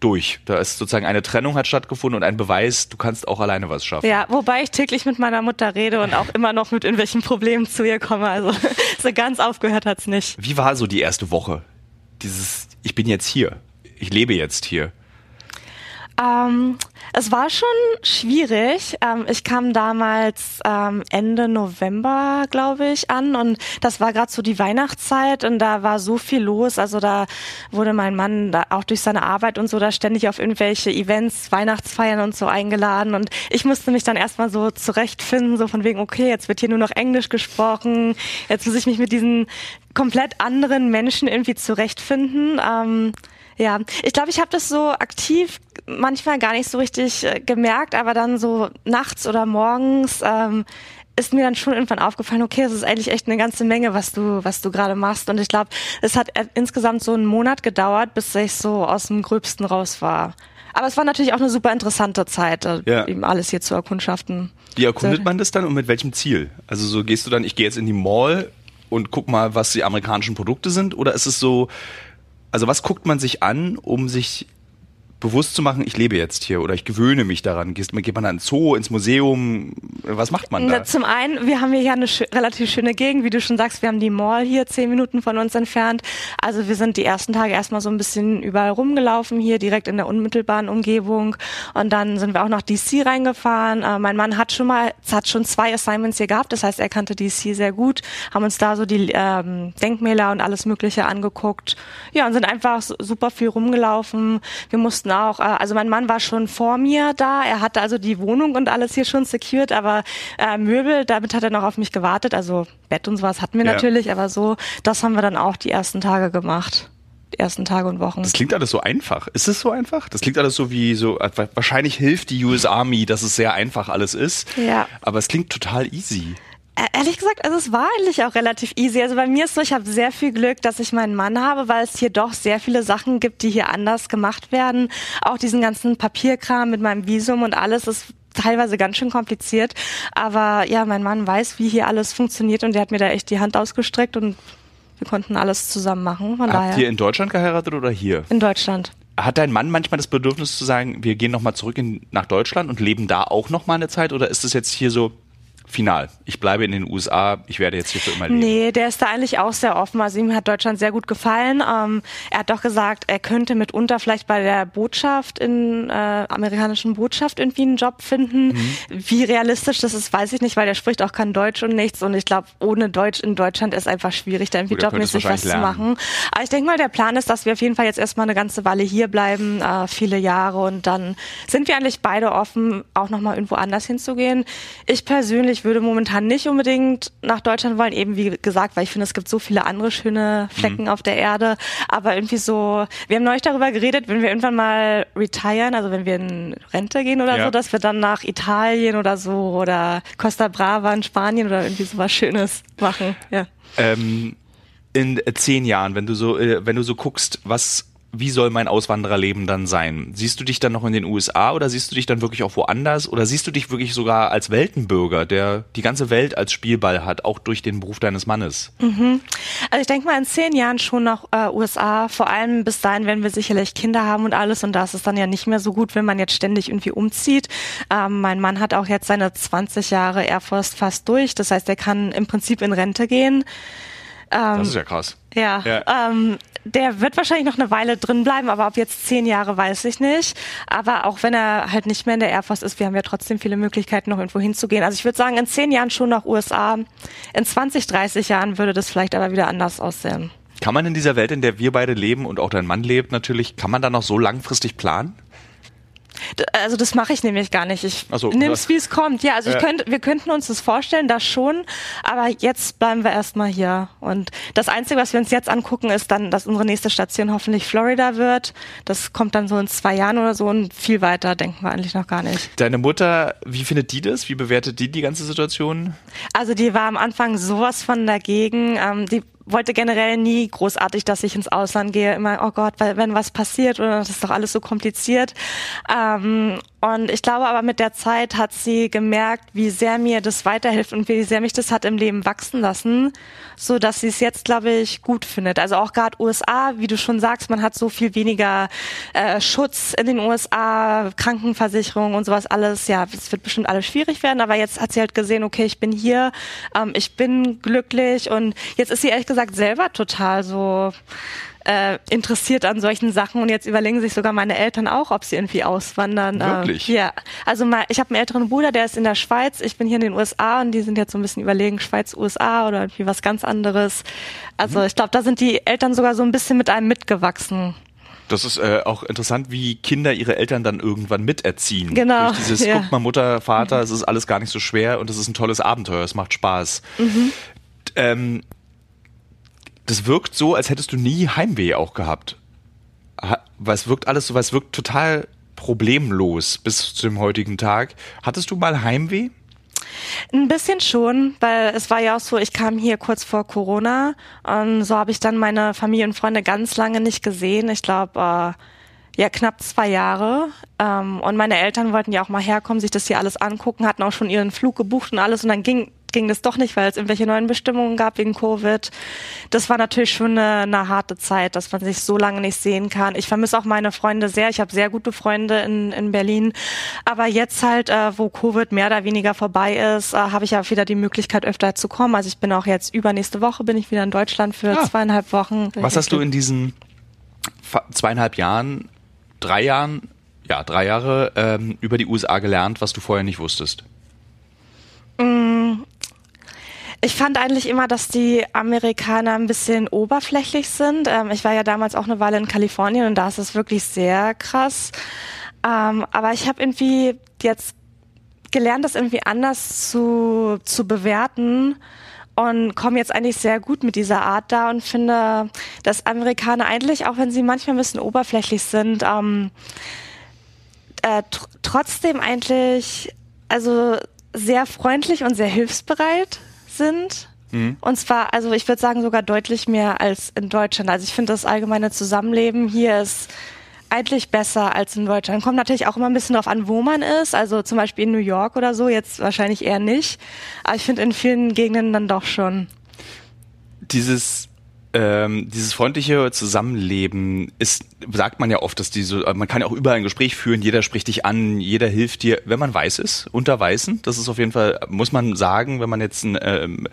durch. Da ist sozusagen eine Trennung hat stattgefunden und ein Beweis, du kannst auch alleine was schaffen. Ja, wobei ich täglich mit meiner Mutter rede und auch immer noch mit irgendwelchen Problemen zu ihr komme. Also so ganz aufgehört hat's nicht. Wie war so die erste Woche? Dieses, ich bin jetzt hier. Ich lebe jetzt hier. Ähm, es war schon schwierig. Ähm, ich kam damals ähm, Ende November, glaube ich, an und das war gerade so die Weihnachtszeit und da war so viel los. Also da wurde mein Mann da auch durch seine Arbeit und so da ständig auf irgendwelche Events, Weihnachtsfeiern und so eingeladen und ich musste mich dann erstmal so zurechtfinden, so von wegen, okay, jetzt wird hier nur noch Englisch gesprochen, jetzt muss ich mich mit diesen komplett anderen Menschen irgendwie zurechtfinden. Ähm, ja, ich glaube, ich habe das so aktiv manchmal gar nicht so richtig äh, gemerkt, aber dann so nachts oder morgens ähm, ist mir dann schon irgendwann aufgefallen, okay, es ist eigentlich echt eine ganze Menge, was du, was du gerade machst. Und ich glaube, es hat äh, insgesamt so einen Monat gedauert, bis ich so aus dem Gröbsten raus war. Aber es war natürlich auch eine super interessante Zeit, äh, ja. eben alles hier zu erkundschaften. Wie erkundet man das dann und mit welchem Ziel? Also so gehst du dann, ich gehe jetzt in die Mall und guck mal, was die amerikanischen Produkte sind? Oder ist es so, also was guckt man sich an, um sich bewusst zu machen, ich lebe jetzt hier oder ich gewöhne mich daran? Geht, geht man ins Zoo, ins Museum? Was macht man da? Zum einen, wir haben hier eine sch relativ schöne Gegend, wie du schon sagst, wir haben die Mall hier zehn Minuten von uns entfernt. Also wir sind die ersten Tage erstmal so ein bisschen überall rumgelaufen hier, direkt in der unmittelbaren Umgebung. Und dann sind wir auch nach DC reingefahren. Äh, mein Mann hat schon mal, hat schon zwei Assignments hier gehabt, das heißt, er kannte DC sehr gut, haben uns da so die ähm, Denkmäler und alles Mögliche angeguckt. Ja, und sind einfach super viel rumgelaufen. Wir mussten auch, äh, also mein Mann war schon vor mir da, er hatte also die Wohnung und alles hier schon secured, aber äh, Möbel, damit hat er noch auf mich gewartet, also Bett und sowas hatten wir ja. natürlich, aber so, das haben wir dann auch die ersten Tage gemacht Die ersten Tage und Wochen. Das klingt alles so einfach. Ist es so einfach? Das klingt alles so wie so, äh, wahrscheinlich hilft die US Army, dass es sehr einfach alles ist. Ja. Aber es klingt total easy. Ehrlich gesagt, also es war eigentlich auch relativ easy. Also bei mir ist so, ich habe sehr viel Glück, dass ich meinen Mann habe, weil es hier doch sehr viele Sachen gibt, die hier anders gemacht werden. Auch diesen ganzen Papierkram mit meinem Visum und alles ist teilweise ganz schön kompliziert. Aber ja, mein Mann weiß, wie hier alles funktioniert und der hat mir da echt die Hand ausgestreckt und wir konnten alles zusammen machen. Von Habt daher. ihr in Deutschland geheiratet oder hier? In Deutschland. Hat dein Mann manchmal das Bedürfnis zu sagen, wir gehen nochmal zurück in, nach Deutschland und leben da auch nochmal eine Zeit? Oder ist es jetzt hier so, final. Ich bleibe in den USA, ich werde jetzt hier für immer leben. Nee, der ist da eigentlich auch sehr offen. Also ihm hat Deutschland sehr gut gefallen. Ähm, er hat doch gesagt, er könnte mitunter vielleicht bei der Botschaft in äh, amerikanischen Botschaft irgendwie einen Job finden. Mhm. Wie realistisch das ist, weiß ich nicht, weil der spricht auch kein Deutsch und nichts. Und ich glaube, ohne Deutsch in Deutschland ist einfach schwierig, da irgendwie jobmäßig was lernen. zu machen. Aber ich denke mal, der Plan ist, dass wir auf jeden Fall jetzt erstmal eine ganze Weile hier bleiben, äh, viele Jahre. Und dann sind wir eigentlich beide offen, auch nochmal irgendwo anders hinzugehen. Ich persönlich ich würde momentan nicht unbedingt nach Deutschland wollen, eben wie gesagt, weil ich finde, es gibt so viele andere schöne Flecken mhm. auf der Erde. Aber irgendwie so, wir haben neulich darüber geredet, wenn wir irgendwann mal retiren, also wenn wir in Rente gehen oder ja. so, dass wir dann nach Italien oder so oder Costa Brava in Spanien oder irgendwie so was Schönes machen. Ja. Ähm, in zehn Jahren, wenn du so, äh, wenn du so guckst, was wie soll mein Auswandererleben dann sein? Siehst du dich dann noch in den USA oder siehst du dich dann wirklich auch woanders? Oder siehst du dich wirklich sogar als Weltenbürger, der die ganze Welt als Spielball hat, auch durch den Beruf deines Mannes? Mhm. Also ich denke mal in zehn Jahren schon nach äh, USA. Vor allem bis dahin werden wir sicherlich Kinder haben und alles. Und da ist es dann ja nicht mehr so gut, wenn man jetzt ständig irgendwie umzieht. Ähm, mein Mann hat auch jetzt seine 20 Jahre Air Force fast durch. Das heißt, er kann im Prinzip in Rente gehen. Ähm, das ist ja krass. Ja, ja. Ähm, der wird wahrscheinlich noch eine Weile drin bleiben, aber ob jetzt zehn Jahre, weiß ich nicht. Aber auch wenn er halt nicht mehr in der Air Force ist, wir haben ja trotzdem viele Möglichkeiten, noch irgendwo hinzugehen. Also ich würde sagen, in zehn Jahren schon nach USA. In 20, 30 Jahren würde das vielleicht aber wieder anders aussehen. Kann man in dieser Welt, in der wir beide leben und auch dein Mann lebt natürlich, kann man da noch so langfristig planen? Also das mache ich nämlich gar nicht. Ich so, nimm's wie es kommt. Ja, also ich könnte, wir könnten uns das vorstellen, das schon, aber jetzt bleiben wir erstmal hier. Und das Einzige, was wir uns jetzt angucken, ist dann, dass unsere nächste Station hoffentlich Florida wird. Das kommt dann so in zwei Jahren oder so und viel weiter denken wir eigentlich noch gar nicht. Deine Mutter, wie findet die das? Wie bewertet die die ganze Situation? Also die war am Anfang sowas von dagegen. Ähm, die wollte generell nie großartig, dass ich ins Ausland gehe. Immer, oh Gott, wenn was passiert oder das ist doch alles so kompliziert. Ähm, und ich glaube aber mit der Zeit hat sie gemerkt, wie sehr mir das weiterhilft und wie sehr mich das hat im Leben wachsen lassen, so dass sie es jetzt, glaube ich, gut findet. Also auch gerade USA, wie du schon sagst, man hat so viel weniger äh, Schutz in den USA, Krankenversicherung und sowas alles. Ja, es wird bestimmt alles schwierig werden, aber jetzt hat sie halt gesehen, okay, ich bin hier, ähm, ich bin glücklich und jetzt ist sie ehrlich gesagt selber total so äh, interessiert an solchen Sachen und jetzt überlegen sich sogar meine Eltern auch, ob sie irgendwie auswandern. Ähm, Wirklich? Äh, ja, also mal, ich habe einen älteren Bruder, der ist in der Schweiz, ich bin hier in den USA und die sind jetzt so ein bisschen überlegen, Schweiz, USA oder irgendwie was ganz anderes. Also mhm. ich glaube, da sind die Eltern sogar so ein bisschen mit einem mitgewachsen. Das ist äh, auch interessant, wie Kinder ihre Eltern dann irgendwann miterziehen. Genau. Durch dieses, ja. guck mal, Mutter, Vater, mhm. es ist alles gar nicht so schwer und es ist ein tolles Abenteuer, es macht Spaß. Mhm. Ähm, das wirkt so, als hättest du nie Heimweh auch gehabt. Es wirkt alles so, es wirkt total problemlos bis zu dem heutigen Tag. Hattest du mal Heimweh? Ein bisschen schon, weil es war ja auch so, ich kam hier kurz vor Corona und so habe ich dann meine Familie und Freunde ganz lange nicht gesehen. Ich glaube, äh, ja, knapp zwei Jahre. Ähm, und meine Eltern wollten ja auch mal herkommen, sich das hier alles angucken, hatten auch schon ihren Flug gebucht und alles und dann ging ging das doch nicht, weil es irgendwelche neuen Bestimmungen gab wegen Covid. Das war natürlich schon eine, eine harte Zeit, dass man sich so lange nicht sehen kann. Ich vermisse auch meine Freunde sehr. Ich habe sehr gute Freunde in, in Berlin. Aber jetzt halt, äh, wo Covid mehr oder weniger vorbei ist, äh, habe ich ja wieder die Möglichkeit, öfter zu kommen. Also ich bin auch jetzt übernächste Woche bin ich wieder in Deutschland für ah. zweieinhalb Wochen. Was hast du in diesen zweieinhalb Jahren, drei Jahren, ja, drei Jahre ähm, über die USA gelernt, was du vorher nicht wusstest? Ich fand eigentlich immer, dass die Amerikaner ein bisschen oberflächlich sind. Ähm, ich war ja damals auch eine Weile in Kalifornien und da ist es wirklich sehr krass. Ähm, aber ich habe irgendwie jetzt gelernt, das irgendwie anders zu, zu bewerten und komme jetzt eigentlich sehr gut mit dieser Art da und finde, dass Amerikaner eigentlich, auch wenn sie manchmal ein bisschen oberflächlich sind, ähm, äh, tr trotzdem eigentlich also sehr freundlich und sehr hilfsbereit sind. Mhm. Und zwar, also ich würde sagen, sogar deutlich mehr als in Deutschland. Also ich finde das allgemeine Zusammenleben hier ist eigentlich besser als in Deutschland. Kommt natürlich auch immer ein bisschen drauf an, wo man ist. Also zum Beispiel in New York oder so, jetzt wahrscheinlich eher nicht. Aber ich finde in vielen Gegenden dann doch schon. Dieses ähm, dieses freundliche Zusammenleben ist, sagt man ja oft, dass diese, man kann ja auch überall ein Gespräch führen, jeder spricht dich an, jeder hilft dir, wenn man weiß ist, unter Weißen. Das ist auf jeden Fall, muss man sagen, wenn man jetzt ein ähm,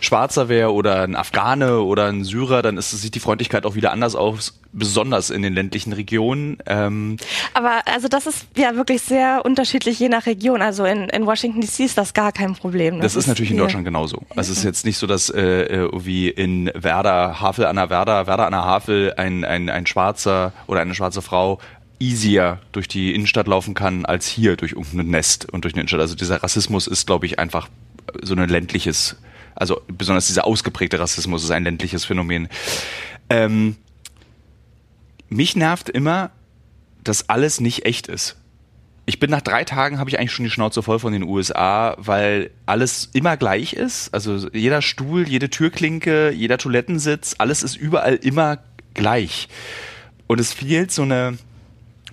Schwarzer wäre oder ein Afghane oder ein Syrer, dann ist, sieht die Freundlichkeit auch wieder anders aus, besonders in den ländlichen Regionen. Ähm Aber also das ist ja wirklich sehr unterschiedlich je nach Region. Also in, in Washington DC ist das gar kein Problem. Das, das ist, natürlich in Deutschland genauso. Also es ist jetzt nicht so, dass äh, äh wie in Werder, Havel an der Werder, Werder an der Havel ein, ein, ein Schwarzer oder eine schwarze Frau easier durch die Innenstadt laufen kann als hier durch irgendein Nest und durch eine Innenstadt. Also dieser Rassismus ist, glaube ich, einfach so ein ländliches, also besonders dieser ausgeprägte Rassismus ist ein ländliches Phänomen. Ähm, mich nervt immer, dass alles nicht echt ist. Ich bin nach drei Tagen habe ich eigentlich schon die Schnauze voll von den USA, weil alles immer gleich ist. Also jeder Stuhl, jede Türklinke, jeder Toilettensitz, alles ist überall immer gleich. Und es fehlt so eine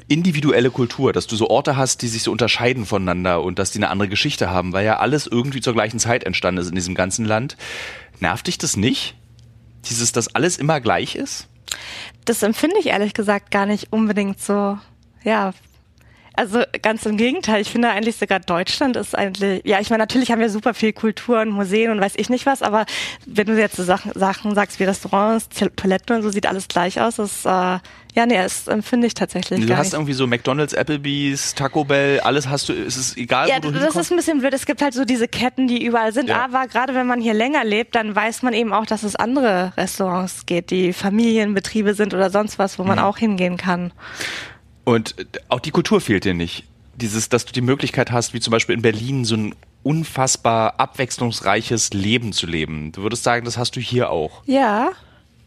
individuelle Kultur, dass du so Orte hast, die sich so unterscheiden voneinander und dass die eine andere Geschichte haben, weil ja alles irgendwie zur gleichen Zeit entstanden ist in diesem ganzen Land. Nervt dich das nicht? Dieses, dass alles immer gleich ist? Das empfinde ich ehrlich gesagt gar nicht unbedingt so, ja, also ganz im Gegenteil. Ich finde eigentlich sogar Deutschland ist eigentlich, ja, ich meine, natürlich haben wir super viel Kultur und Museen und weiß ich nicht was, aber wenn du jetzt so Sachen, Sachen sagst wie Restaurants, Toiletten und so, sieht alles gleich aus. Das, äh, ja, nee, das empfinde ich tatsächlich Du hast nicht. irgendwie so McDonalds, Applebee's, Taco Bell, alles hast du, ist es egal, ja, wo du das hinkommst? ist ein bisschen blöd. Es gibt halt so diese Ketten, die überall sind. Ja. Aber gerade wenn man hier länger lebt, dann weiß man eben auch, dass es andere Restaurants geht, die Familienbetriebe sind oder sonst was, wo man Mhm. auch hingehen kann. Und auch die Kultur fehlt dir nicht. Dieses, dass du die Möglichkeit hast, wie zum Beispiel in Berlin, so ein unfassbar abwechslungsreiches Leben zu leben. Du würdest sagen, das hast du hier auch. Ja.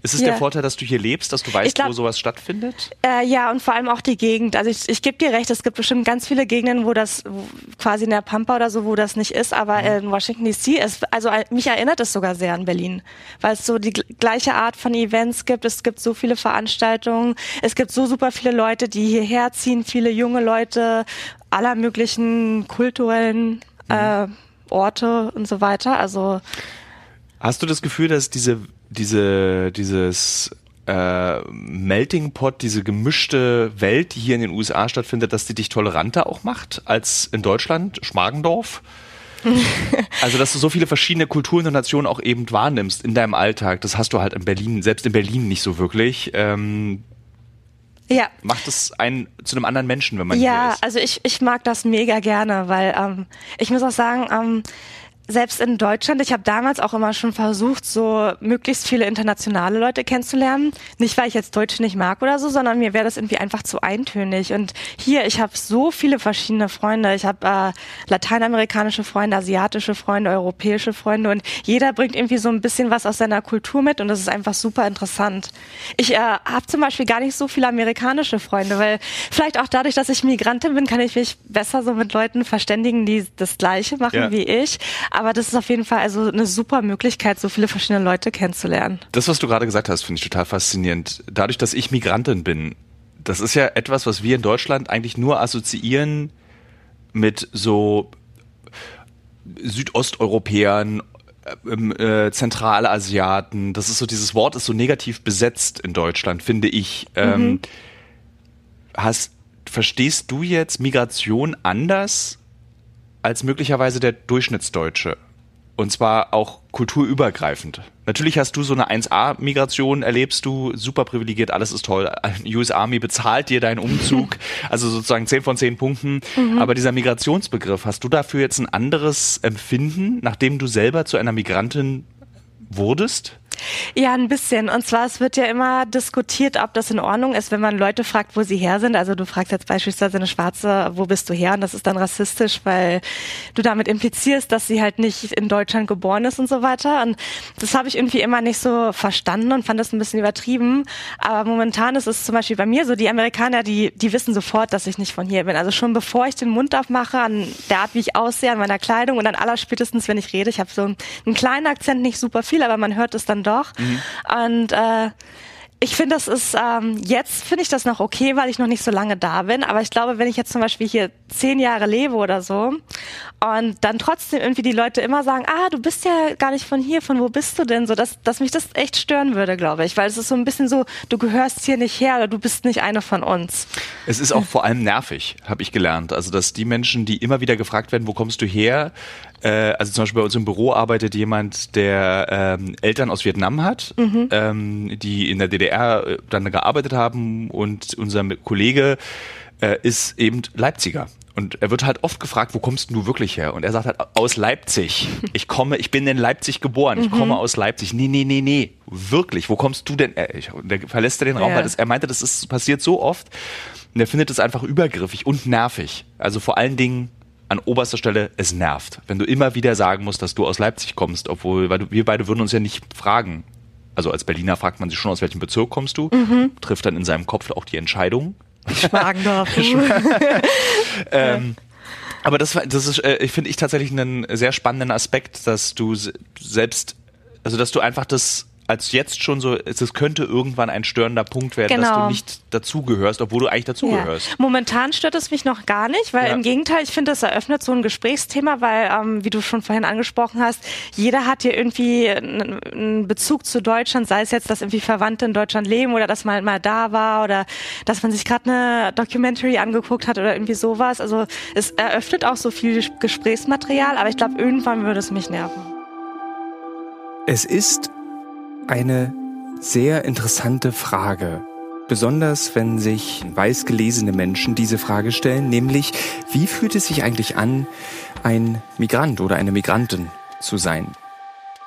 Ist es Ja. der Vorteil, dass du hier lebst, dass du weißt, glaub- wo sowas stattfindet? Äh, ja, und vor allem auch die Gegend. Also ich, ich gebe dir recht, es gibt bestimmt ganz viele Gegenden, wo das wo, quasi in der Pampa oder so, wo das nicht ist, aber in Washington DC ist, also äh, mich erinnert es sogar sehr an Berlin, weil es so die gl- gleiche Art von Events gibt. Es gibt so viele Veranstaltungen, es gibt so super viele Leute, die hierher ziehen, viele junge Leute aller möglichen kulturellen äh, Orte und so weiter. Also Hast du das Gefühl, dass diese, diese, dieses äh, Melting Pot, diese gemischte Welt, die hier in den USA stattfindet, dass die dich toleranter auch macht als in Deutschland, Schmargendorf? also, dass du so viele verschiedene Kulturen und Nationen auch eben wahrnimmst in deinem Alltag, das hast du halt in Berlin, selbst in Berlin nicht so wirklich. Ähm, ja, macht es einen zu einem anderen Menschen, wenn man hier Ja, ist. also ich, ich mag das mega gerne, weil ähm, ich muss auch sagen, ähm, selbst in Deutschland, ich habe damals auch immer schon versucht, so möglichst viele internationale Leute kennenzulernen. Nicht, weil ich jetzt Deutsch nicht mag oder so, sondern mir wäre das irgendwie einfach zu eintönig. Und hier, ich habe so viele verschiedene Freunde. Ich habe äh, lateinamerikanische Freunde, asiatische Freunde, europäische Freunde und jeder bringt irgendwie so ein bisschen was aus seiner Kultur mit und das ist einfach super interessant. Ich äh, habe zum Beispiel gar nicht so viele amerikanische Freunde, weil vielleicht auch dadurch, dass ich Migrantin bin, kann ich mich besser so mit Leuten verständigen, die das Gleiche machen Ja. wie ich. Aber das ist auf jeden Fall also eine super Möglichkeit, so viele verschiedene Leute kennenzulernen. Das, was du gerade gesagt hast, finde ich total faszinierend. Dadurch, dass ich Migrantin bin, das ist ja etwas, was wir in Deutschland eigentlich nur assoziieren mit so Südosteuropäern, äh, äh, Zentralasiaten, das ist so, dieses Wort ist so negativ besetzt in Deutschland, finde ich. Ähm, mhm. hast, verstehst du jetzt Migration anders als möglicherweise der Durchschnittsdeutsche? Und zwar auch kulturübergreifend. Natürlich hast du so eine 1A-Migration, erlebst du super privilegiert, alles ist toll. US Army bezahlt dir deinen Umzug, also sozusagen 10 von 10 Punkten. Mhm. Aber dieser Migrationsbegriff, hast du dafür jetzt ein anderes Empfinden, nachdem du selber zu einer Migrantin wurdest? Ja, ein bisschen. Und zwar, es wird ja immer diskutiert, ob das in Ordnung ist, wenn man Leute fragt, wo sie her sind. Also du fragst jetzt beispielsweise eine Schwarze, wo bist du her? Und das ist dann rassistisch, weil du damit implizierst, dass sie halt nicht in Deutschland geboren ist und so weiter. Und das habe ich irgendwie immer nicht so verstanden und fand das ein bisschen übertrieben. Aber momentan ist es zum Beispiel bei mir so, die Amerikaner, die, die wissen sofort, dass ich nicht von hier bin. Also schon bevor ich den Mund aufmache, an der Art, wie ich aussehe, an meiner Kleidung und dann allerspätestens, wenn ich rede. Ich habe so einen kleinen Akzent, nicht super viel, aber man hört es dann doch doch. Mhm. Und äh, ich finde, das ist ähm, jetzt finde ich das noch okay, weil ich noch nicht so lange da bin. Aber ich glaube, wenn ich jetzt zum Beispiel hier zehn Jahre lebe oder so und dann trotzdem irgendwie die Leute immer sagen, ah, du bist ja gar nicht von hier, von wo bist du denn? So, dass, dass mich das echt stören würde, glaube ich, weil es ist so ein bisschen so, du gehörst hier nicht her oder du bist nicht eine von uns. Es ist auch vor allem nervig, habe ich gelernt. Also dass die Menschen, die immer wieder gefragt werden, wo kommst du her, also zum Beispiel bei uns im Büro arbeitet jemand, der ähm, Eltern aus Vietnam hat, mhm. ähm, die in der DDR äh, dann gearbeitet haben und unser Kollege äh, ist eben Leipziger. Und er wird halt oft gefragt, wo kommst du wirklich her? Und er sagt halt, aus Leipzig. Ich komme, ich bin in Leipzig geboren. Ich mhm. komme aus Leipzig. Nee, nee, nee, nee. Wirklich. Wo kommst du denn? Er, ich, der verlässt er den Raum, ja. weil das, er meinte, das ist passiert so oft. Und er findet es einfach übergriffig und nervig. Also vor allen Dingen an oberster Stelle, es nervt. Wenn du immer wieder sagen musst, dass du aus Leipzig kommst, obwohl, weil du, wir beide würden uns ja nicht fragen. Also als Berliner fragt man sich schon, aus welchem Bezirk kommst du, mhm. trifft dann in seinem Kopf auch die Entscheidung. Schmargendorf. ähm, aber das, das ist, äh, ich finde ich tatsächlich einen sehr spannenden Aspekt, dass du selbst, also dass du einfach das als jetzt schon so, es könnte irgendwann ein störender Punkt werden, genau. dass du genau. nicht dazugehörst, obwohl du eigentlich dazugehörst. Ja. Momentan stört es mich noch gar nicht, weil ja. im Gegenteil, ich finde, es eröffnet so ein Gesprächsthema, weil, ähm, wie du schon vorhin angesprochen hast, jeder hat hier irgendwie einen Bezug zu Deutschland, sei es jetzt, dass irgendwie Verwandte in Deutschland leben oder dass man mal da war oder dass man sich gerade eine Documentary angeguckt hat oder irgendwie sowas. Also es eröffnet auch so viel Gesprächsmaterial, aber ich glaube, irgendwann würde es mich nerven. Es ist eine sehr interessante Frage. Besonders wenn sich weiß gelesene Menschen diese Frage stellen, nämlich wie fühlt es sich eigentlich an, ein Migrant oder eine Migrantin zu sein?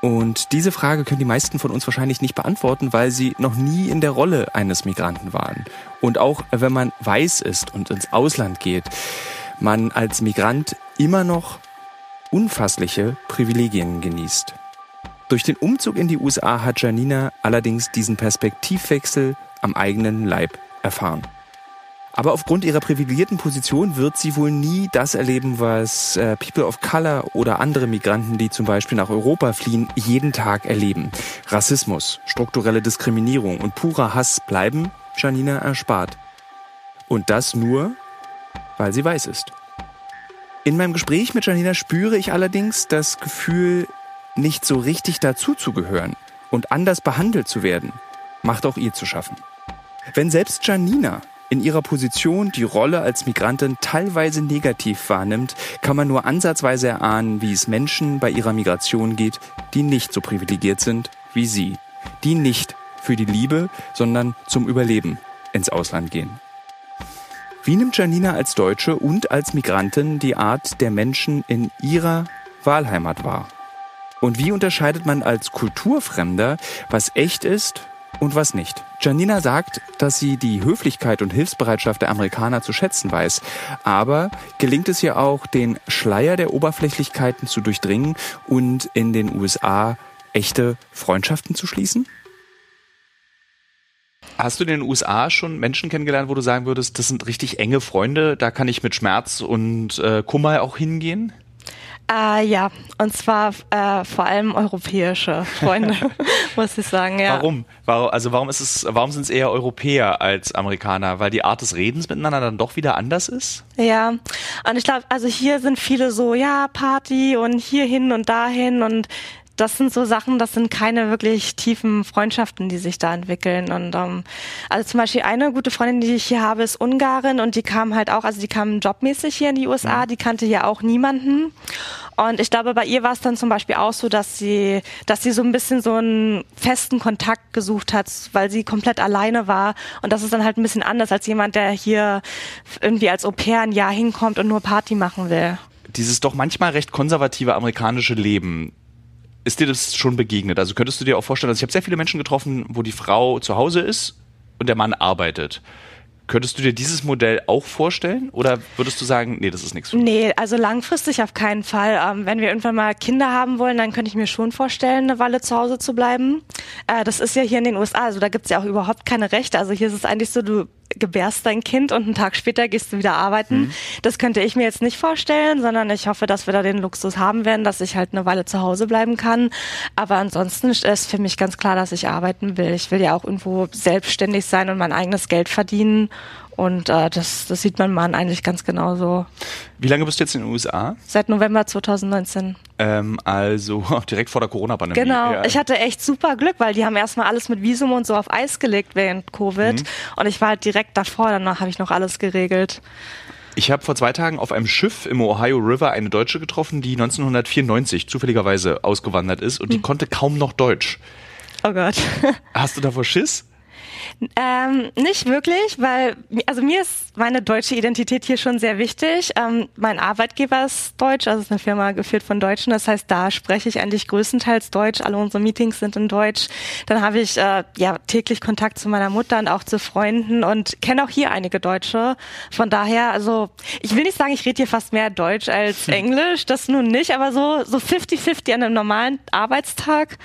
Und diese Frage können die meisten von uns wahrscheinlich nicht beantworten, weil sie noch nie in der Rolle eines Migranten waren. Und auch wenn man weiß ist und ins Ausland geht, man als Migrant immer noch unfassliche Privilegien genießt. Durch den Umzug in die USA hat Janina allerdings diesen Perspektivwechsel am eigenen Leib erfahren. Aber aufgrund ihrer privilegierten Position wird sie wohl nie das erleben, was äh, People of Color oder andere Migranten, die zum Beispiel nach Europa fliehen, jeden Tag erleben. Rassismus, strukturelle Diskriminierung und purer Hass bleiben Janina erspart. Und das nur, weil sie weiß ist. In meinem Gespräch mit Janina spüre ich allerdings das Gefühl, nicht so richtig dazuzugehören und anders behandelt zu werden, macht auch ihr zu schaffen. Wenn selbst Janina in ihrer Position die Rolle als Migrantin teilweise negativ wahrnimmt, kann man nur ansatzweise erahnen, wie es Menschen bei ihrer Migration geht, die nicht so privilegiert sind wie sie, die nicht für die Liebe, sondern zum Überleben ins Ausland gehen. Wie nimmt Janina als Deutsche und als Migrantin die Art der Menschen in ihrer Wahlheimat wahr? Und wie unterscheidet man als Kulturfremder, was echt ist und was nicht? Janina sagt, dass sie die Höflichkeit und Hilfsbereitschaft der Amerikaner zu schätzen weiß. Aber gelingt es ihr auch, den Schleier der Oberflächlichkeiten zu durchdringen und in den USA echte Freundschaften zu schließen? Hast du in den USA schon Menschen kennengelernt, wo du sagen würdest, das sind richtig enge Freunde, da kann ich mit Schmerz und äh, Kummer auch hingehen? Äh, ja, und zwar äh, vor allem europäische Freunde, muss ich sagen. Ja. Warum? warum? Also warum ist es, warum sind es eher Europäer als Amerikaner? Weil die Art des Redens miteinander dann doch wieder anders ist? Ja, und ich glaube, also hier sind viele so, ja, Party und hierhin und dahin und das sind so Sachen, das sind keine wirklich tiefen Freundschaften, die sich da entwickeln. Und ähm, also zum Beispiel eine gute Freundin, die ich hier habe, ist Ungarin und die kam halt auch, also die kam jobmäßig hier in die USA, mhm. die kannte hier auch niemanden. Und ich glaube, bei ihr war es dann zum Beispiel auch so, dass sie, dass sie so ein bisschen so einen festen Kontakt gesucht hat, weil sie komplett alleine war. Und das ist dann halt ein bisschen anders als jemand, der hier irgendwie als Au pair ein Jahr hinkommt und nur Party machen will. Dieses doch manchmal recht konservative amerikanische Leben, ist dir das schon begegnet? Also könntest du dir auch vorstellen, also ich habe sehr viele Menschen getroffen, wo die Frau zu Hause ist und der Mann arbeitet. Könntest du dir dieses Modell auch vorstellen oder würdest du sagen, nee, das ist nichts für mich? Nee, also langfristig auf keinen Fall. Ähm, wenn wir irgendwann mal Kinder haben wollen, dann könnte ich mir schon vorstellen, eine Weile zu Hause zu bleiben. Äh, das ist ja hier in den USA, also da gibt's ja auch überhaupt keine Rechte. Also hier ist es eigentlich so, du gebärst dein Kind und einen Tag später gehst du wieder arbeiten. Mhm. Das könnte ich mir jetzt nicht vorstellen, sondern ich hoffe, dass wir da den Luxus haben werden, dass ich halt eine Weile zu Hause bleiben kann. Aber ansonsten ist für mich ganz klar, dass ich arbeiten will. Ich will ja auch irgendwo selbstständig sein und mein eigenes Geld verdienen. Und äh, das, das sieht mein Mann eigentlich ganz genauso. Wie lange bist du jetzt in den USA? Seit November 2019. Ähm, also direkt vor der Corona-Pandemie. Genau, ja. ich hatte echt super Glück, weil die haben erstmal alles mit Visum und so auf Eis gelegt während Covid. Mhm. Und ich war halt direkt davor, danach habe ich noch alles geregelt. Ich habe vor zwei Tagen auf einem Schiff im Ohio River eine Deutsche getroffen, die 1994 zufälligerweise ausgewandert ist und die hm. konnte kaum noch Deutsch. Oh Gott. Hast du davor Schiss? Ähm, nicht wirklich, weil also mir ist meine deutsche Identität hier schon sehr wichtig. Ähm, mein Arbeitgeber ist deutsch, also es ist eine Firma geführt von Deutschen. Das heißt, da spreche ich eigentlich größtenteils Deutsch. Alle unsere Meetings sind in Deutsch. Dann habe ich äh, ja täglich Kontakt zu meiner Mutter und auch zu Freunden und kenne auch hier einige Deutsche. Von daher, also ich will nicht sagen, ich rede hier fast mehr Deutsch als Englisch, das nun nicht, aber so so 50-50 an einem normalen Arbeitstag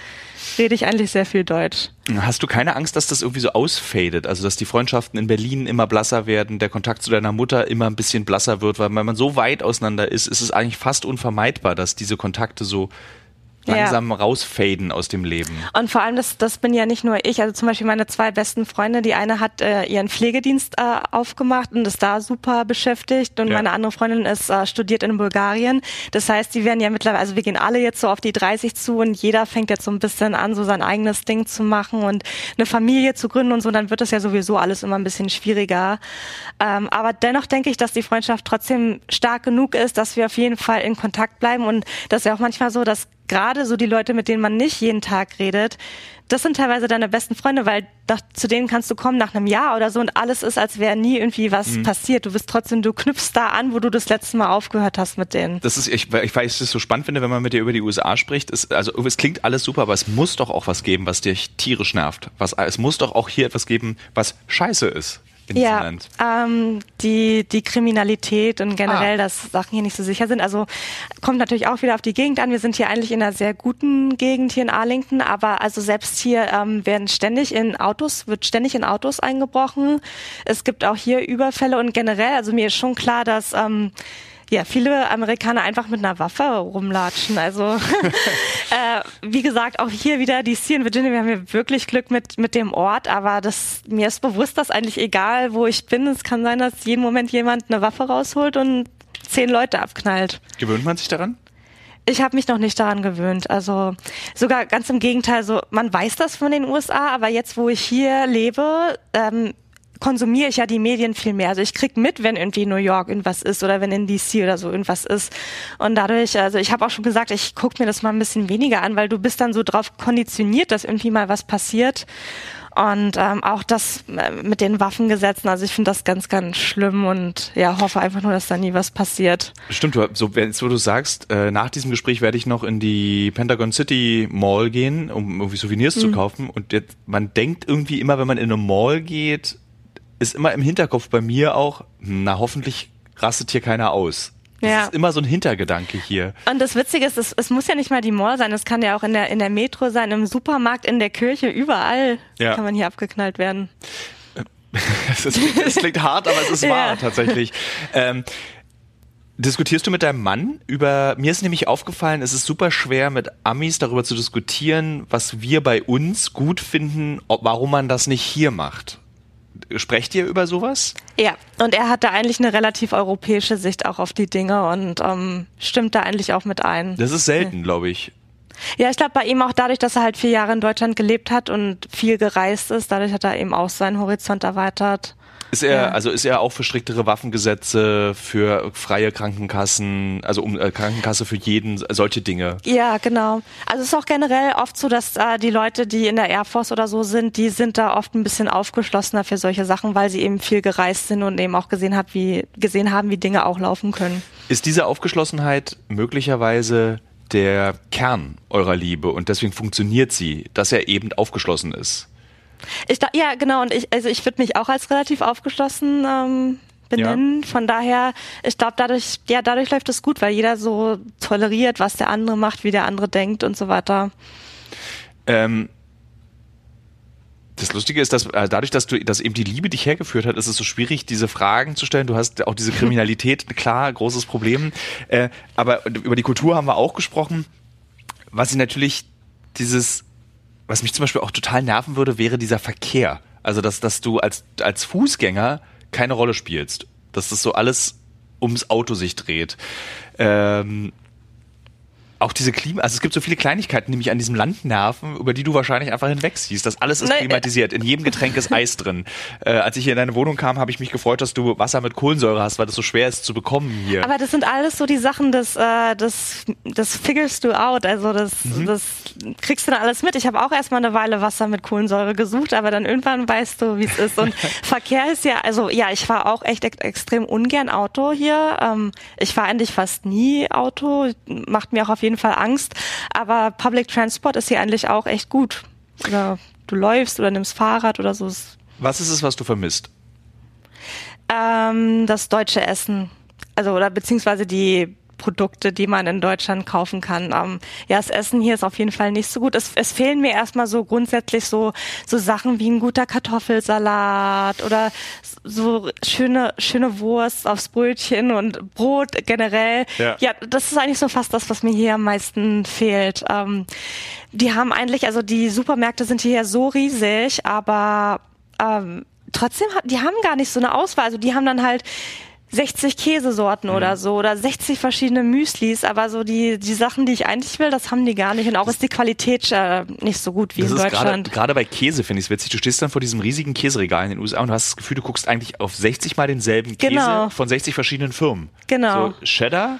rede ich eigentlich sehr viel Deutsch. Hast du keine Angst, dass das irgendwie so ausfadet? Also, dass die Freundschaften in Berlin immer blasser werden, der Kontakt zu deiner Mutter immer ein bisschen blasser wird, weil wenn man so weit auseinander ist, ist es eigentlich fast unvermeidbar, dass diese Kontakte so langsam ja. rausfaden aus dem Leben. Und vor allem, das, das bin ja nicht nur ich. Also zum Beispiel meine zwei besten Freunde, die eine hat äh, ihren Pflegedienst äh, aufgemacht und ist da super beschäftigt und ja. meine andere Freundin ist äh, studiert in Bulgarien. Das heißt, die werden ja mittlerweile, also wir gehen alle jetzt so auf die 30 zu und jeder fängt jetzt so ein bisschen an, so sein eigenes Ding zu machen und eine Familie zu gründen und so, dann wird das ja sowieso alles immer ein bisschen schwieriger. Ähm, aber dennoch denke ich, dass die Freundschaft trotzdem stark genug ist, dass wir auf jeden Fall in Kontakt bleiben und das ist ja auch manchmal so, dass gerade so die Leute, mit denen man nicht jeden Tag redet, das sind teilweise deine besten Freunde, weil da, zu denen kannst du kommen nach einem Jahr oder so und alles ist, als wäre nie irgendwie was mhm. passiert. Du bist trotzdem, du knüpfst da an, wo du das letzte Mal aufgehört hast mit denen. Das ist, ich, ich weiß, es so spannend finde, wenn man mit dir über die USA spricht. Ist, also es klingt alles super, aber es muss doch auch was geben, was dich tierisch nervt. Was, es muss doch auch hier etwas geben, was scheiße ist ja, ähm, die, die Kriminalität und generell, ah. dass Sachen hier nicht so sicher sind. Also kommt natürlich auch wieder auf die Gegend an. Wir sind hier eigentlich in einer sehr guten Gegend hier in Arlington, aber also selbst hier ähm, werden ständig in Autos, wird ständig in Autos eingebrochen. Es gibt auch hier Überfälle und generell, also mir ist schon klar, dass ähm, ja, viele Amerikaner einfach mit einer Waffe rumlatschen. Also äh, wie gesagt, auch hier wieder DC in Virginia, wir haben hier wirklich Glück mit, mit dem Ort, aber das, mir ist bewusst, dass eigentlich egal, wo ich bin, es kann sein, dass jeden Moment jemand eine Waffe rausholt und zehn Leute abknallt. Gewöhnt man sich daran? Ich habe mich noch nicht daran gewöhnt. Also sogar ganz im Gegenteil. So man weiß das von den USA, aber jetzt, wo ich hier lebe, ähm, konsumiere ich ja die Medien viel mehr. Also ich krieg mit, wenn irgendwie New York irgendwas ist oder wenn in DC oder so irgendwas ist. Und dadurch, also ich habe auch schon gesagt, ich guck mir das mal ein bisschen weniger an, weil du bist dann so drauf konditioniert, dass irgendwie mal was passiert. Und ähm, auch das äh, mit den Waffengesetzen, also ich finde das ganz, ganz schlimm und ja, hoffe einfach nur, dass da nie was passiert. Stimmt, du, so, so du sagst, äh, nach diesem Gespräch werde ich noch in die Pentagon City Mall gehen, um irgendwie Souvenirs mhm. zu kaufen. Und jetzt, man denkt irgendwie immer, wenn man in eine Mall geht, ist immer im Hinterkopf bei mir auch, na hoffentlich rastet hier keiner aus. Das ja. ist immer so ein Hintergedanke hier. Und das Witzige ist, es, es, muss ja nicht mal die Mall sein, es kann ja auch in der, in der Metro sein, im Supermarkt, in der Kirche, überall ja. kann man hier abgeknallt werden. Es, ist, es klingt hart, aber es ist wahr ja. tatsächlich. Ähm, Diskutierst du mit deinem Mann über, mir ist nämlich aufgefallen, es ist super schwer mit Amis darüber zu diskutieren, was wir bei uns gut finden, ob, warum man das nicht hier macht. Sprecht ihr über sowas? Ja, und er hat da eigentlich eine relativ europäische Sicht auch auf die Dinge und ähm, stimmt da eigentlich auch mit ein. Das ist selten, glaube ich. Ja, ich glaube bei ihm auch dadurch, dass er halt vier Jahre in Deutschland gelebt hat und viel gereist ist, dadurch hat er eben auch seinen Horizont erweitert. Ist er, Ja. also ist er auch für striktere Waffengesetze, für freie Krankenkassen, also um äh, Krankenkasse für jeden, solche Dinge? Ja, genau. Also es ist auch generell oft so, dass äh, die Leute, die in der Air Force oder so sind, die sind da oft ein bisschen aufgeschlossener für solche Sachen, weil sie eben viel gereist sind und eben auch gesehen, hat, wie, gesehen haben, wie Dinge auch laufen können. Ist diese Aufgeschlossenheit möglicherweise der Kern eurer Liebe und deswegen funktioniert sie, dass er eben aufgeschlossen ist? Ich da, ja, genau. Und ich, also ich würde mich auch als relativ aufgeschlossen ähm, benennen. Von daher, ich glaube, dadurch, ja, dadurch läuft es gut, weil jeder so toleriert, was der andere macht, wie der andere denkt und so weiter. Ähm, das Lustige ist, dass äh, dadurch, dass du, dass eben die Liebe dich hergeführt hat, ist es so schwierig, diese Fragen zu stellen. Du hast auch diese Kriminalität, klar, großes Problem. Äh, aber über die Kultur haben wir auch gesprochen. Was ich natürlich dieses, was mich zum Beispiel auch total nerven würde, wäre dieser Verkehr. Also, dass, dass du als, als Fußgänger keine Rolle spielst. Dass das so alles ums Auto sich dreht. Ähm, auch diese Klima, also es gibt so viele Kleinigkeiten, die mich an diesem Land nerven, über die du wahrscheinlich einfach hinwegziehst. Das alles ist Nein, äh, klimatisiert. In jedem Getränk ist Eis drin. Äh, als ich hier in deine Wohnung kam, habe ich mich gefreut, dass du Wasser mit Kohlensäure hast, weil das so schwer ist zu bekommen hier. Aber das sind alles so die Sachen, das, äh, das, das figurest du out. Also das, das kriegst du dann alles mit. Ich habe auch erstmal eine Weile Wasser mit Kohlensäure gesucht, aber dann irgendwann weißt du, wie es ist. Und Verkehr ist ja, also ja, ich fahre auch echt ex extrem ungern Auto hier. Ähm, ich fahre eigentlich fast nie Auto. Macht mir auch auf jeden Fall Angst. Aber Public Transport ist hier eigentlich auch echt gut. Oder du läufst oder nimmst Fahrrad oder so. Was ist es, was du vermisst? Ähm, das deutsche Essen. Also, oder beziehungsweise die Produkte, die man in Deutschland kaufen kann. Ähm, ja, das Essen hier ist auf jeden Fall nicht so gut. Es, es fehlen mir erstmal so grundsätzlich so, so Sachen wie ein guter Kartoffelsalat oder so schöne, schöne Wurst aufs Brötchen und Brot generell. Ja. ja, das ist eigentlich so fast das, was mir hier am meisten fehlt. Ähm, die haben eigentlich, also die Supermärkte sind hier so riesig, aber ähm, trotzdem, die haben gar nicht so eine Auswahl. Also die haben dann halt 60 Käsesorten oder so oder 60 verschiedene Müslis, aber so die, die Sachen, die ich eigentlich will, das haben die gar nicht. Und auch ist die Qualität äh, nicht so gut wie Das in Deutschland. gerade bei Käse finde ich es witzig. Du stehst dann vor diesem riesigen Käseregal in den USA und du hast das Gefühl, du guckst eigentlich auf 60 mal denselben Käse Genau. von 60 verschiedenen Firmen. Genau. So, Cheddar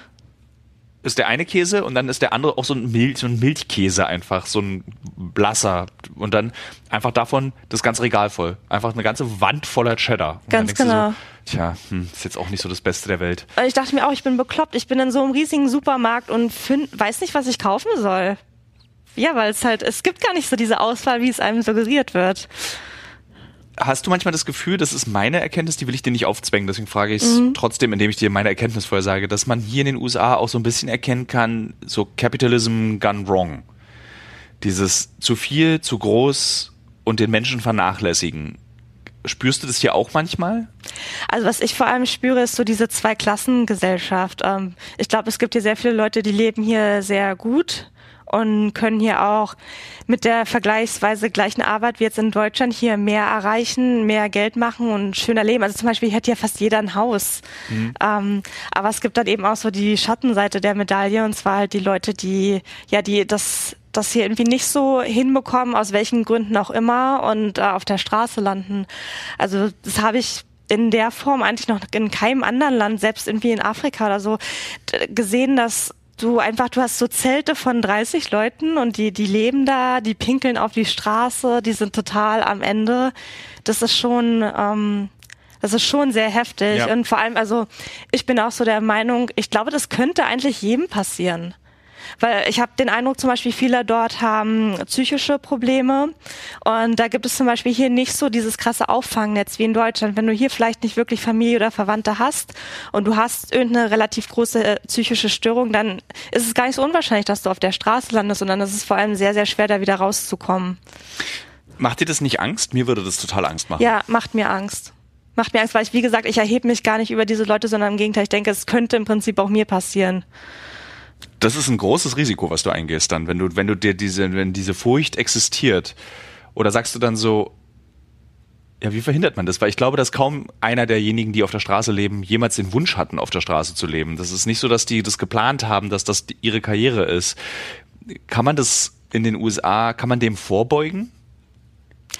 ist der eine Käse und dann ist der andere auch so ein, Milch, so ein Milchkäse einfach, so ein blasser. Und dann einfach davon das ganze Regal voll. Einfach eine ganze Wand voller Cheddar. Und Ganz genau. So, Tja, hm, ist jetzt auch nicht so das Beste der Welt. Ich dachte mir auch, ich bin bekloppt. Ich bin in so einem riesigen Supermarkt und find, weiß nicht, was ich kaufen soll. Ja, weil es halt, es gibt gar nicht so diese Auswahl, wie es einem suggeriert wird. Hast du manchmal das Gefühl, das ist meine Erkenntnis, die will ich dir nicht aufzwängen, deswegen frage ich es Mhm. trotzdem, indem ich dir meine Erkenntnis vorher sage, dass man hier in den USA auch so ein bisschen erkennen kann, so Capitalism gone wrong. Dieses zu viel, zu groß und den Menschen vernachlässigen. Spürst du das hier auch manchmal? Also was ich vor allem spüre, ist so diese Zweiklassengesellschaft. Ähm, ich glaube, es gibt hier sehr viele Leute, die leben hier sehr gut und können hier auch mit der vergleichsweise gleichen Arbeit wie jetzt in Deutschland hier mehr erreichen, mehr Geld machen und schöner leben. Also zum Beispiel hätte ja fast jeder ein Haus. Ähm, aber es gibt dann eben auch so die Schattenseite der Medaille und zwar halt die Leute, die ja die das das hier irgendwie nicht so hinbekommen, aus welchen Gründen auch immer und äh, auf der Straße landen. Also das habe ich in der Form eigentlich noch in keinem anderen Land, selbst irgendwie in Afrika oder so, gesehen, dass du einfach, du hast so Zelte von 30 Leuten und die, die leben da, die pinkeln auf die Straße, die sind total am Ende. Das ist schon, ähm, das ist schon sehr heftig. Ja. Und vor allem, also ich bin auch so der Meinung, ich glaube, das könnte eigentlich jedem passieren. Weil ich habe den Eindruck, zum Beispiel viele dort haben psychische Probleme und da gibt es zum Beispiel hier nicht so dieses krasse Auffangnetz wie in Deutschland. Wenn du hier vielleicht nicht wirklich Familie oder Verwandte hast und du hast irgendeine relativ große äh, psychische Störung, dann ist es gar nicht so unwahrscheinlich, dass du auf der Straße landest, sondern es ist vor allem sehr, sehr schwer, da wieder rauszukommen. Macht dir das nicht Angst? Mir würde das total Angst machen. Ja, macht mir Angst. macht mir Angst, weil ich, wie gesagt, ich erhebe mich gar nicht über diese Leute, sondern im Gegenteil, ich denke, es könnte im Prinzip auch mir passieren. Das ist ein großes Risiko, was du eingehst dann, wenn du, wenn du dir diese, wenn diese Furcht existiert. Oder sagst du dann so, ja, wie verhindert man das? Weil ich glaube, dass kaum einer derjenigen, die auf der Straße leben, jemals den Wunsch hatten, auf der Straße zu leben. Das ist nicht so, dass die das geplant haben, dass das ihre Karriere ist. Kann man das in den USA, kann man dem vorbeugen?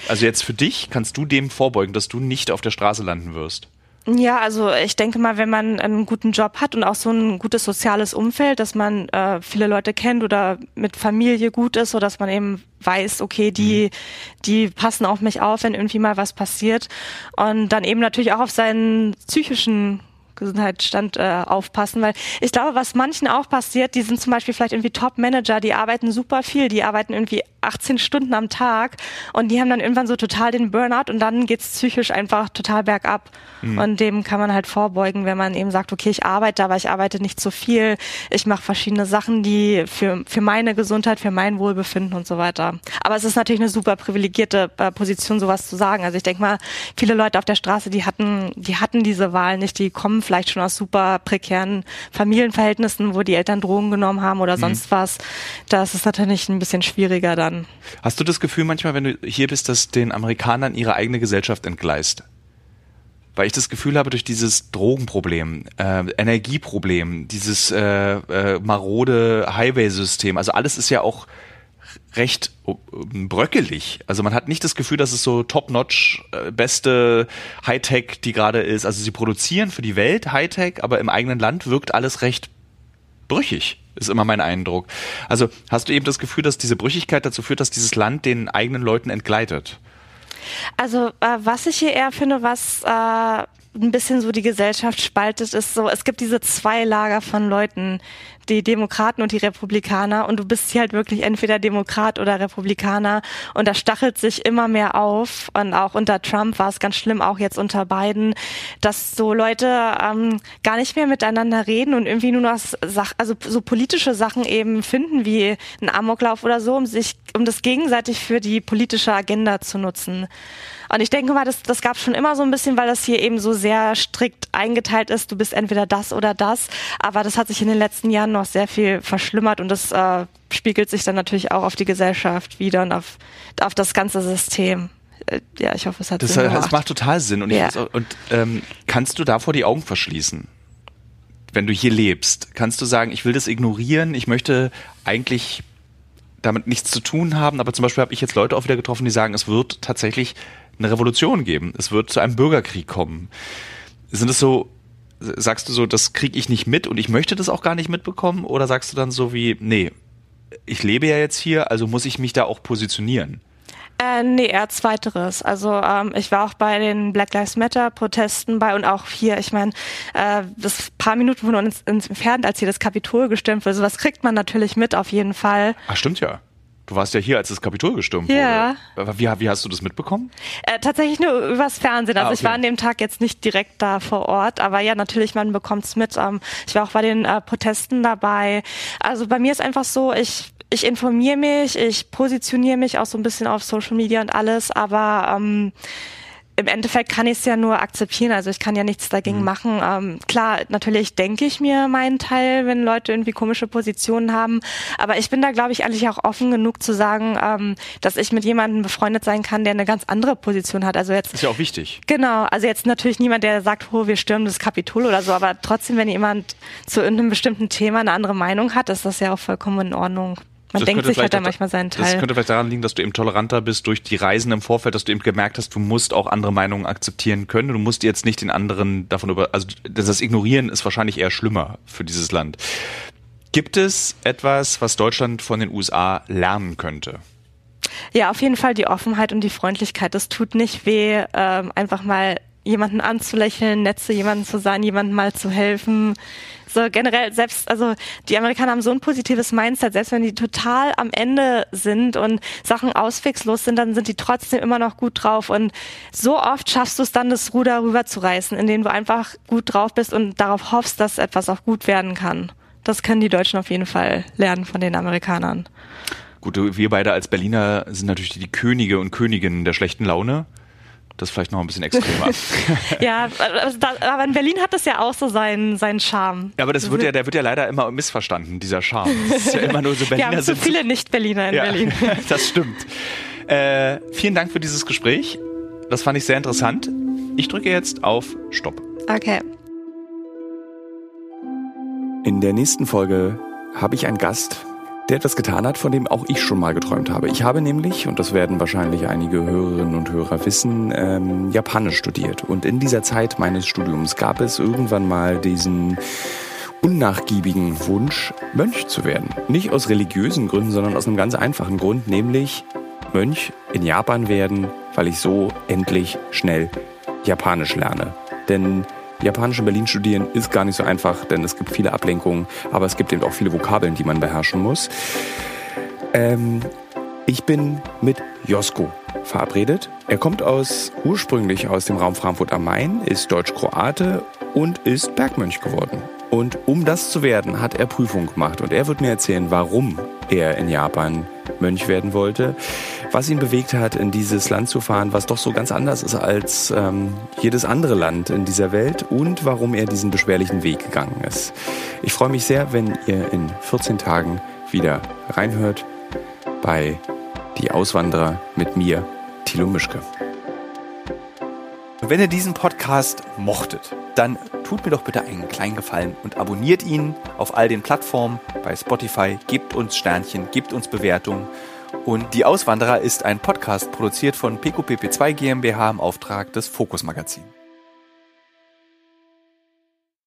Also jetzt für dich, kannst du dem vorbeugen, dass du nicht auf der Straße landen wirst? Ja, also ich denke mal, wenn man einen guten Job hat und auch so ein gutes soziales Umfeld, dass man äh, viele Leute kennt oder mit Familie gut ist, so dass man eben weiß, okay, die, mhm. die passen auf mich auf, wenn irgendwie mal was passiert. Und dann eben natürlich auch auf seinen psychischen Gesundheitsstand äh, aufpassen, weil ich glaube, was manchen auch passiert, die sind zum Beispiel vielleicht irgendwie Top-Manager, die arbeiten super viel, die arbeiten irgendwie 18 Stunden am Tag und die haben dann irgendwann so total den Burnout und dann geht's psychisch einfach total bergab. Mhm. Und dem kann man halt vorbeugen, wenn man eben sagt, okay, ich arbeite, aber ich arbeite nicht zu viel, ich mache verschiedene Sachen, die für, für meine Gesundheit, für mein Wohlbefinden und so weiter. Aber es ist natürlich eine super privilegierte äh, Position, sowas zu sagen. Also ich denke mal, viele Leute auf der Straße, die hatten, die hatten diese Wahl nicht, die kommen vielleicht schon aus super prekären Familienverhältnissen, wo die Eltern Drogen genommen haben oder mhm. sonst was. Das ist natürlich ein bisschen schwieriger dann. Hast du das Gefühl manchmal, wenn du hier bist, dass den Amerikanern ihre eigene Gesellschaft entgleist? weil ich das Gefühl habe, durch dieses Drogenproblem, äh, Energieproblem, dieses äh, äh, marode Highway-System, also alles ist ja auch recht äh, bröckelig. Also man hat nicht das Gefühl, dass es so top-notch, äh, beste Hightech, die gerade ist. Also sie produzieren für die Welt Hightech, aber im eigenen Land wirkt alles recht brüchig, ist immer mein Eindruck. Also hast du eben das Gefühl, dass diese Brüchigkeit dazu führt, dass dieses Land den eigenen Leuten entgleitet? Also äh, was ich hier eher finde, was äh, ein bisschen so die Gesellschaft spaltet, ist so, es gibt diese zwei Lager von Leuten, die Demokraten und die Republikaner und du bist hier halt wirklich entweder Demokrat oder Republikaner und das stachelt sich immer mehr auf und auch unter Trump war es ganz schlimm, auch jetzt unter Biden, dass so Leute ähm, gar nicht mehr miteinander reden und irgendwie nur noch Sach also so politische Sachen eben finden wie ein Amoklauf oder so, um sich um das gegenseitig für die politische Agenda zu nutzen. Und ich denke mal, das, das gab schon immer so ein bisschen, weil das hier eben so sehr strikt eingeteilt ist. Du bist entweder das oder das. Aber das hat sich in den letzten Jahren noch sehr viel verschlimmert und das äh, spiegelt sich dann natürlich auch auf die Gesellschaft wieder und auf, auf das ganze System äh, ja, ich hoffe, es hat das, Sinn gemacht. Das macht total Sinn. Und, ja. auch, und ähm, kannst du davor die Augen verschließen? Wenn du hier lebst, kannst du sagen, ich will das ignorieren, ich möchte eigentlich damit nichts zu tun haben, aber zum Beispiel habe ich jetzt Leute auch wieder getroffen, die sagen, es wird tatsächlich eine Revolution geben. Es wird zu einem Bürgerkrieg kommen. Sind es so, sagst du so, das kriege ich nicht mit und ich möchte das auch gar nicht mitbekommen? Oder sagst du dann so wie, nee, ich lebe ja jetzt hier, also muss ich mich da auch positionieren? Äh, nee, eher zweiteres. Also ähm, ich war auch bei den Black Lives Matter Protesten bei und auch hier, ich meine, äh, das paar Minuten von uns entfernt, als hier das Kapitol gestimmt wurde, sowas kriegt man natürlich mit auf jeden Fall. Ach, stimmt ja. Du warst ja hier, als das Kapitol gestürmt ja. wurde. Wie, wie hast du das mitbekommen? Äh, tatsächlich nur übers Fernsehen. Also ah, okay. ich war an dem Tag jetzt nicht direkt da vor Ort, aber ja, natürlich, man bekommt's mit. Ähm, ich war auch bei den äh, Protesten dabei. Also bei mir ist einfach so, ich ich informiere mich, ich positioniere mich auch so ein bisschen auf Social Media und alles, aber ähm, im Endeffekt kann ich es ja nur akzeptieren, also ich kann ja nichts dagegen mhm. machen. Ähm, klar, natürlich denke ich mir meinen Teil, wenn Leute irgendwie komische Positionen haben, aber ich bin da, glaube ich, eigentlich auch offen genug zu sagen, ähm, dass ich mit jemandem befreundet sein kann, der eine ganz andere Position hat. Also jetzt ist ja auch wichtig. Genau, also jetzt natürlich niemand, der sagt, oh, wir stürmen das Kapitol oder so, aber trotzdem, wenn jemand zu irgendeinem bestimmten Thema eine andere Meinung hat, ist das ja auch vollkommen in Ordnung. Man das denkt sich halt da manchmal seinen Teil. Das könnte vielleicht daran liegen, dass du eben toleranter bist durch die Reisen im Vorfeld, dass du eben gemerkt hast, du musst auch andere Meinungen akzeptieren können. Du musst jetzt nicht den anderen davon über, also das Ignorieren ist wahrscheinlich eher schlimmer für dieses Land. Gibt es etwas, was Deutschland von den USA lernen könnte? Ja, auf jeden Fall die Offenheit und die Freundlichkeit. Das tut nicht weh, ähm, einfach mal jemanden anzulächeln, nett zu jemandem zu sein, jemandem mal zu helfen. So generell selbst, also die Amerikaner haben so ein positives Mindset, selbst wenn die total am Ende sind und Sachen auswegslos sind, dann sind die trotzdem immer noch gut drauf. Und so oft schaffst du es dann, das Ruder rüberzureißen, indem du einfach gut drauf bist und darauf hoffst, dass etwas auch gut werden kann. Das können die Deutschen auf jeden Fall lernen von den Amerikanern. Gut, wir beide als Berliner sind natürlich die Könige und Königinnen der schlechten Laune. Das ist vielleicht noch ein bisschen extremer. ja, aber in Berlin hat das ja auch so seinen, seinen Charme. Ja, aber das wird ja, der wird ja leider immer missverstanden, dieser Charme. Das ist ja immer nur so Berliner Wir haben zu viele Nicht-Berliner in ja, Berlin. das stimmt. Äh, vielen Dank für dieses Gespräch. Das fand ich sehr interessant. Ich drücke jetzt auf Stopp. Okay. In der nächsten Folge habe ich einen Gast, der etwas getan hat, von dem auch ich schon mal geträumt habe. Ich habe nämlich, und das werden wahrscheinlich einige Hörerinnen und Hörer wissen, ähm, Japanisch studiert. Und in dieser Zeit meines Studiums gab es irgendwann mal diesen unnachgiebigen Wunsch, Mönch zu werden. Nicht aus religiösen Gründen, sondern aus einem ganz einfachen Grund, nämlich Mönch in Japan werden, weil ich so endlich schnell Japanisch lerne. Denn Japanisch in Berlin studieren ist gar nicht so einfach, denn es gibt viele Ablenkungen, aber es gibt eben auch viele Vokabeln, die man beherrschen muss. Ähm, ich bin mit Josko verabredet. Er kommt aus ursprünglich aus dem Raum Frankfurt am Main, ist Deutsch-Kroate und ist Bergmönch geworden. Und um das zu werden, hat er Prüfung gemacht und er wird mir erzählen, warum er in Japan Mönch werden wollte, was ihn bewegt hat, in dieses Land zu fahren, was doch so ganz anders ist als ähm, jedes andere Land in dieser Welt und warum er diesen beschwerlichen Weg gegangen ist. Ich freue mich sehr, wenn ihr in 14 Tagen wieder reinhört bei Die Auswanderer mit mir, Thilo Mischke. Wenn ihr diesen Podcast mochtet, dann tut mir doch bitte einen kleinen Gefallen und abonniert ihn auf all den Plattformen bei Spotify, gebt uns Sternchen, gebt uns Bewertungen. Und Die Auswanderer ist ein Podcast produziert von PQPP2 GmbH im Auftrag des Fokus Magazin.